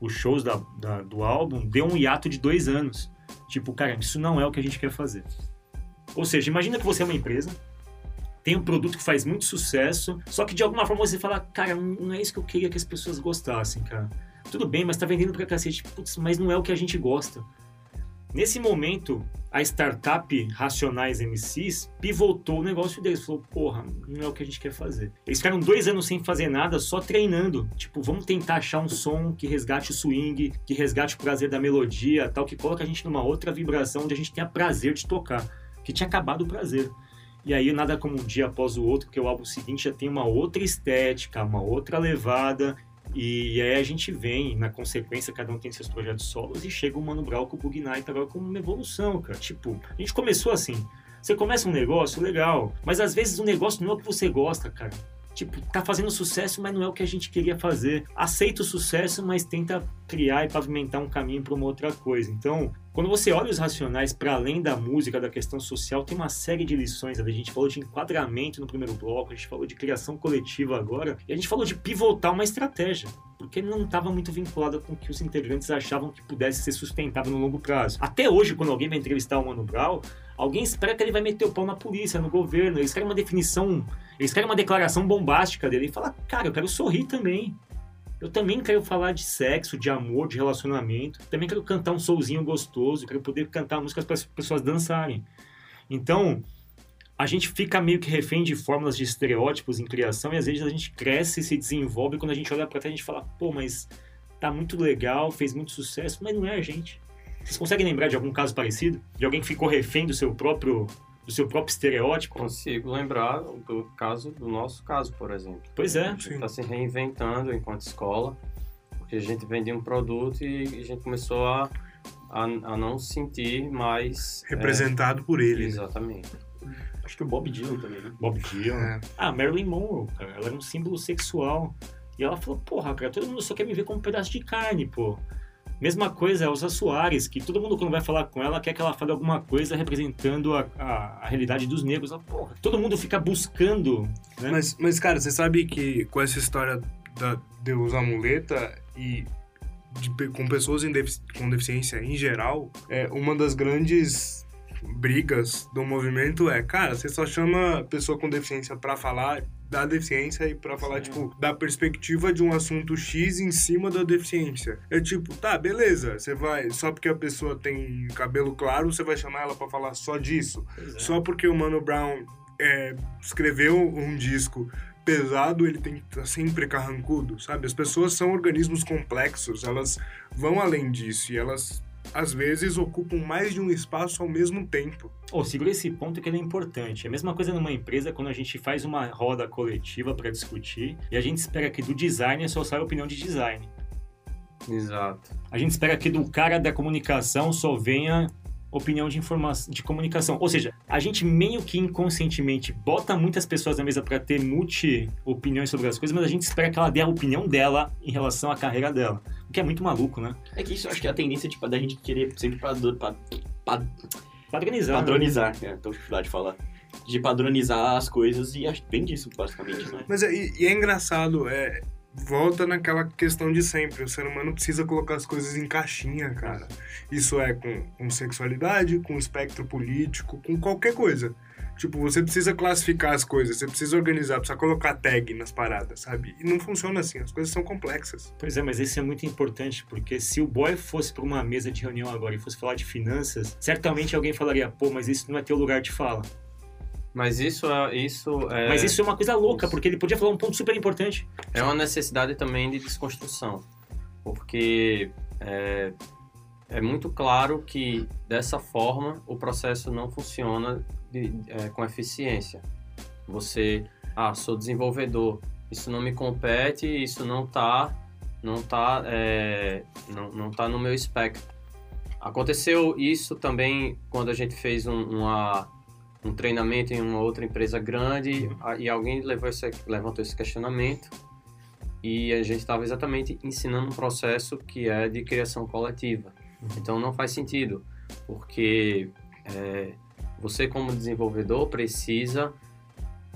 os shows da, da- do álbum, deu um hiato de dois anos. Tipo, cara, isso não é o que a gente quer fazer. Ou seja, imagina que você é uma empresa, tem um produto que faz muito sucesso, só que de alguma forma você fala, cara, não é isso que eu queria que as pessoas gostassem, cara. Tudo bem, mas tá vendendo pra cacete. Putz, mas não é o que a gente gosta. Nesse momento, a startup Racionais MCs pivotou o negócio deles. Falou, porra, não é o que a gente quer fazer. Eles ficaram dois anos sem fazer nada, só treinando. Tipo, vamos tentar achar um som que resgate o swing, que resgate o prazer da melodia, tal, que coloca a gente numa outra vibração onde a gente tenha prazer de tocar. Que tinha acabado o prazer. E aí, nada como um dia após o outro, porque o álbum seguinte já tem uma outra estética, uma outra levada. E aí a gente vem, na consequência, cada um tem seus projetos solos e chega o Mano Brown com o Bug Night agora como uma evolução, cara. Tipo, a gente começou assim. Você começa um negócio, legal, mas às vezes o negócio não é o que você gosta, cara. Tipo, tá fazendo sucesso, mas não é o que a gente queria fazer. Aceita o sucesso, mas tenta criar e pavimentar um caminho para uma outra coisa. Então, quando você olha os racionais para além da música, da questão social, tem uma série de lições. A gente falou de enquadramento no primeiro bloco, a gente falou de criação coletiva agora, e a gente falou de pivotar uma estratégia. Porque não estava muito vinculada com o que os integrantes achavam que pudesse ser sustentável no longo prazo. Até hoje, quando alguém vai entrevistar o Mano Brown, alguém espera que ele vai meter o pau na polícia, no governo. Eles querem uma definição, eles querem uma declaração bombástica dele. E fala, cara, eu quero sorrir também. Eu também quero falar de sexo, de amor, de relacionamento. Também quero cantar um soulzinho gostoso. Quero poder cantar músicas para as pessoas dançarem. Então, a gente fica meio que refém de fórmulas de estereótipos em criação e às vezes a gente cresce e se desenvolve. E quando a gente olha para trás, a gente fala, pô, mas tá muito legal, fez muito sucesso, mas não é a gente. Vocês conseguem lembrar de algum caso parecido? De alguém que ficou refém do seu próprio, do seu próprio estereótipo? Consigo lembrar do caso, do nosso caso, por exemplo. Pois é. A gente está se reinventando enquanto escola, porque a gente vendia um produto e a gente começou a, a, a não se sentir mais... é, Representado por ele. né? exatamente. Acho que o Bob Dylan também, né? Bob Dylan. É. Ah, Marilyn Monroe, cara. Ela era um símbolo sexual. E ela falou, porra, cara, todo mundo só quer me ver como um pedaço de carne, pô. Mesma coisa a Elsa Soares, que todo mundo quando vai falar com ela quer que ela fale alguma coisa representando a, a, a realidade dos negros. Ela, porra, todo mundo fica buscando, né? Mas, mas, cara, você sabe que com essa história da, de usar muleta e de com pessoas defici- com deficiência em geral, é uma das grandes brigas do movimento é, cara, você só chama pessoa com deficiência pra falar da deficiência e pra falar, tipo, da perspectiva de um assunto X em cima da deficiência. É tipo, tá, beleza, você vai, só porque a pessoa tem cabelo claro, você vai chamar ela pra falar só disso. É. Só porque o Mano Brown é, escreveu um disco pesado, ele tem que estar sempre carrancudo, sabe? As pessoas são organismos complexos, elas vão além disso e elas, às vezes, ocupam mais de um espaço ao mesmo tempo. Ô, segura esse ponto que ele é importante. É a mesma coisa numa empresa quando a gente faz uma roda coletiva para discutir e a gente espera que do designer só saia a opinião de design. Exato. A gente espera que do cara da comunicação só venha opinião de informação, de comunicação. Ou seja, a gente meio que inconscientemente bota muitas pessoas na mesa para ter multi opiniões sobre as coisas, mas a gente espera que ela dê a opinião dela em relação à carreira dela. O que é muito maluco, né? É que isso eu acho que é a tendência tipo, da gente querer sempre padro- pa- pa- Padronizar. né? padronizar. É, tô de falar. De padronizar as coisas e acho que vem disso, basicamente, né? Mas é, e, e é engraçado, é, volta naquela questão de sempre. O ser humano precisa colocar as coisas em caixinha, cara. Isso é com, com sexualidade, com espectro político, com qualquer coisa. Tipo, você precisa classificar as coisas, você precisa organizar, precisa colocar tag nas paradas, sabe? E não funciona assim, as coisas são complexas. Pois é, mas isso é muito importante, porque se o boy fosse para uma mesa de reunião agora e fosse falar de finanças, certamente alguém falaria, pô, mas isso não é teu lugar de fala. Mas isso é, isso é, Mas isso é uma coisa louca, isso. porque ele podia falar um ponto super importante. é uma necessidade também de desconstrução. Porque é, é muito claro que dessa forma o processo não funciona de- é, com eficiência. Você, ah, sou desenvolvedor, isso não me compete, isso não está não tá, é, não, não tá no meu espectro. Aconteceu isso também quando a gente fez um, uma, um treinamento em uma outra empresa grande e alguém levou esse, levantou esse questionamento e a gente estava exatamente ensinando um processo que é de criação coletiva. Então não faz sentido, porque é, você como desenvolvedor precisa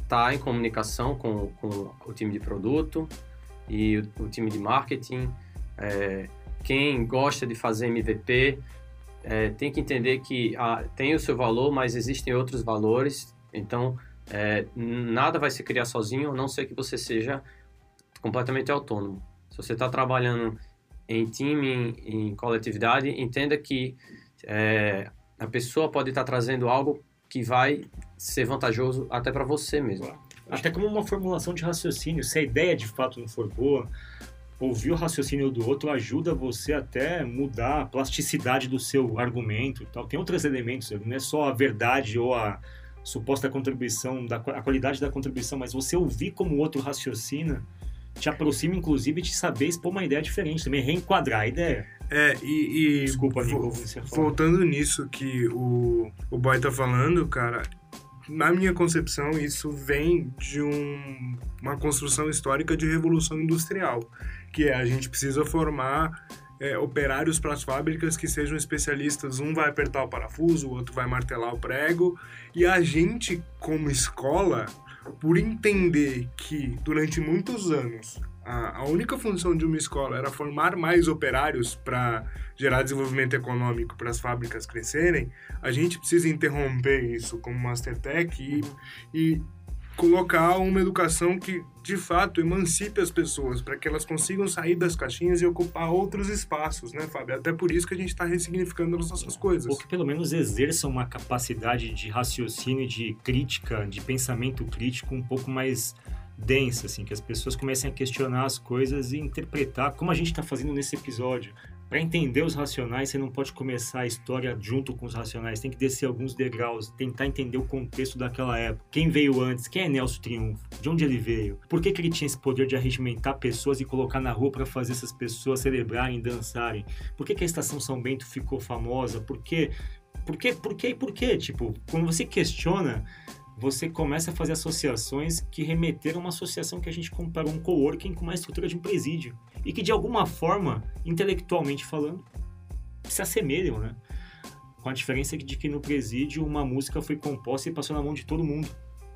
estar em comunicação com, com o time de produto e o, o time de marketing. é, quem gosta de fazer MVP é, tem que entender que ah, tem o seu valor, mas existem outros valores. Então, é, nada vai se criar sozinho, a não ser que você seja completamente autônomo. Se você está trabalhando em time, em, em coletividade, entenda que é, a pessoa pode estar trazendo algo que vai ser vantajoso até para você mesmo. Até como uma formulação de raciocínio. Se a ideia de fato não for boa, ouvir o raciocínio do outro ajuda você até mudar a plasticidade do seu argumento e tal. Tem outros elementos, não é só a verdade ou a suposta contribuição, da, a qualidade da contribuição, mas você ouvir como o outro raciocina te aproxima, inclusive, de saber expor uma ideia diferente, também reenquadrar a ideia. É, e. e Desculpa, Nico, vo-. Voltando nisso que o, o boy tá falando, cara, na minha concepção, isso vem de um- uma construção histórica de revolução industrial, que é a gente precisa formar é, operários para as fábricas que sejam especialistas. Um vai apertar o parafuso, o outro vai martelar o prego, e a gente, como escola, por entender que durante muitos anos a, a única função de uma escola era formar mais operários para gerar desenvolvimento econômico para as fábricas crescerem, a gente precisa interromper isso como Mastertech e, e colocar uma educação que de fato emancipe as pessoas para que elas consigam sair das caixinhas e ocupar outros espaços, né, Fábio? Até por isso que a gente está ressignificando as nossas coisas. Ou que pelo menos exerçam uma capacidade de raciocínio, de crítica, de pensamento crítico um pouco mais densa, assim, que as pessoas comecem a questionar as coisas e interpretar, como a gente está fazendo nesse episódio. Para entender os racionais, você não pode começar a história junto com os racionais, tem que descer alguns degraus, tentar entender o contexto daquela época. Quem veio antes? Quem é Nelson Triunfo? De onde ele veio? Por que, que ele tinha esse poder de arregimentar pessoas e colocar na rua para fazer essas pessoas celebrarem, dançarem? Por que, que a Estação São Bento ficou famosa? Por quê? Por quê? Por quê? Por quê? Tipo, quando você questiona, você começa a fazer associações que remeteram a uma associação que a gente comparou um coworking com uma estrutura de um presídio. E que, de alguma forma, intelectualmente falando, se assemelham, né? Com a diferença de que no presídio uma música foi composta e passou na mão de todo mundo.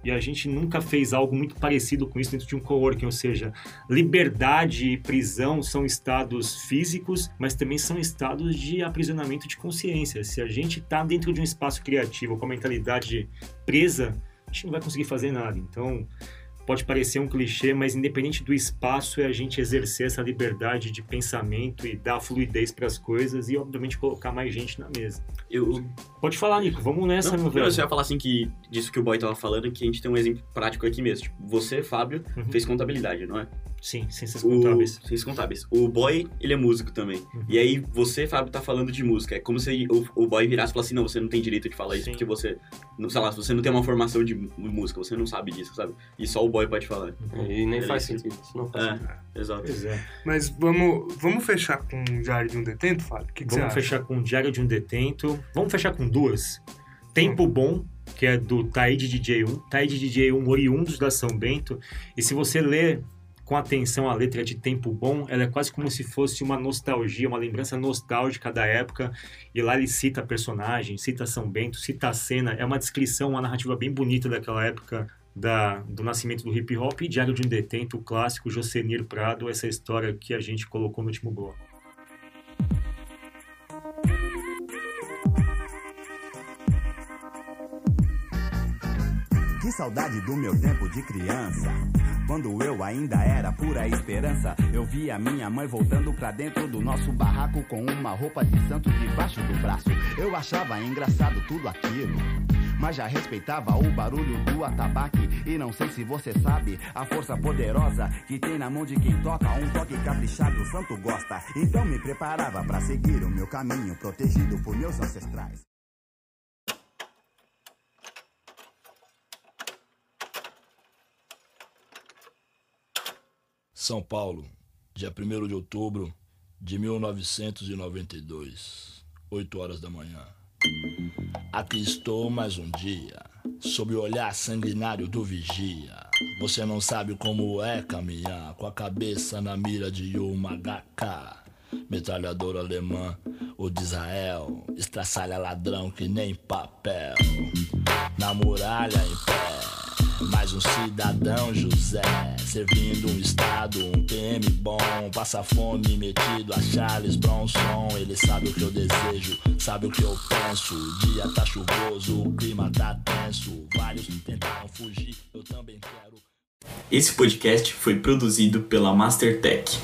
E a gente nunca fez algo muito parecido com isso dentro de um coworking, ou seja, liberdade e prisão são estados físicos, mas também são estados de aprisionamento de consciência. Se a gente está dentro de um espaço criativo com a mentalidade presa, a gente não vai conseguir fazer nada. Então, pode parecer um clichê, mas independente do espaço, é a gente exercer essa liberdade de pensamento e dar fluidez para as coisas e, obviamente, colocar mais gente na mesa. Eu, Pode falar, Nico, vamos nessa, não, meu velho. eu só ia falar assim que disso que o boy tava falando, que a gente tem um exemplo prático aqui mesmo. Tipo, você, Fábio, Uhum. fez contabilidade, não é? Sim, ciências O... contábeis. Ciências contábeis. O boy, ele é músico também. Uhum. E aí, você, Fábio, tá falando de música. É como se o, o boy virasse e falasse assim, não, você não tem direito de falar isso, Sim. porque você, não, sei lá, você não tem uma formação de música, você não sabe disso, sabe? E só o boy pode falar. E nem Beleza. faz sentido. Isso não faz É, sentido. exato. Pois é. Mas vamos, vamos fechar com o Diário de um Detento, Fábio? O que, que você Vamos acha? fechar com Diário de um Detento. Vamos fechar com duas. Tempo Bom, que é do Taíde DJ1. Taíde DJ1, oriundos da São Bento. E se você ler com atenção a letra de Tempo Bom, ela é quase como se fosse uma nostalgia, uma lembrança nostálgica da época. E lá ele cita personagem, cita São Bento, cita a cena. É uma descrição, uma narrativa bem bonita daquela época da, do nascimento do hip hop. E Diário de um Detento, o clássico Josenir Prado, essa história que a gente colocou no último bloco. Que saudade do meu tempo de criança. Quando eu ainda era pura esperança, eu via minha mãe voltando pra dentro do nosso barraco com uma roupa de santo debaixo do braço. Eu achava engraçado tudo aquilo. Mas já respeitava o barulho do atabaque. E não sei se você sabe a força poderosa que tem na mão de quem toca. Um toque caprichado, o santo gosta. Então me preparava pra seguir o meu caminho, protegido por meus ancestrais. São Paulo, dia 1 de outubro de 1992, 8 horas da manhã. Aqui estou mais um dia, sob o olhar sanguinário do vigia. Você não sabe como é caminhar com a cabeça na mira de uma HK. Metralhadora alemã ou de Israel, estraçalha ladrão que nem papel. Na muralha em pé, mais um cidadão José, servindo um estado, um PM bom, passa fome metido a Charles Bronson. Ele sabe o que eu desejo, sabe o que eu penso. O dia tá chuvoso, o clima tá tenso. Vários tentaram fugir, eu também quero. Esse podcast foi produzido pela Mastertech.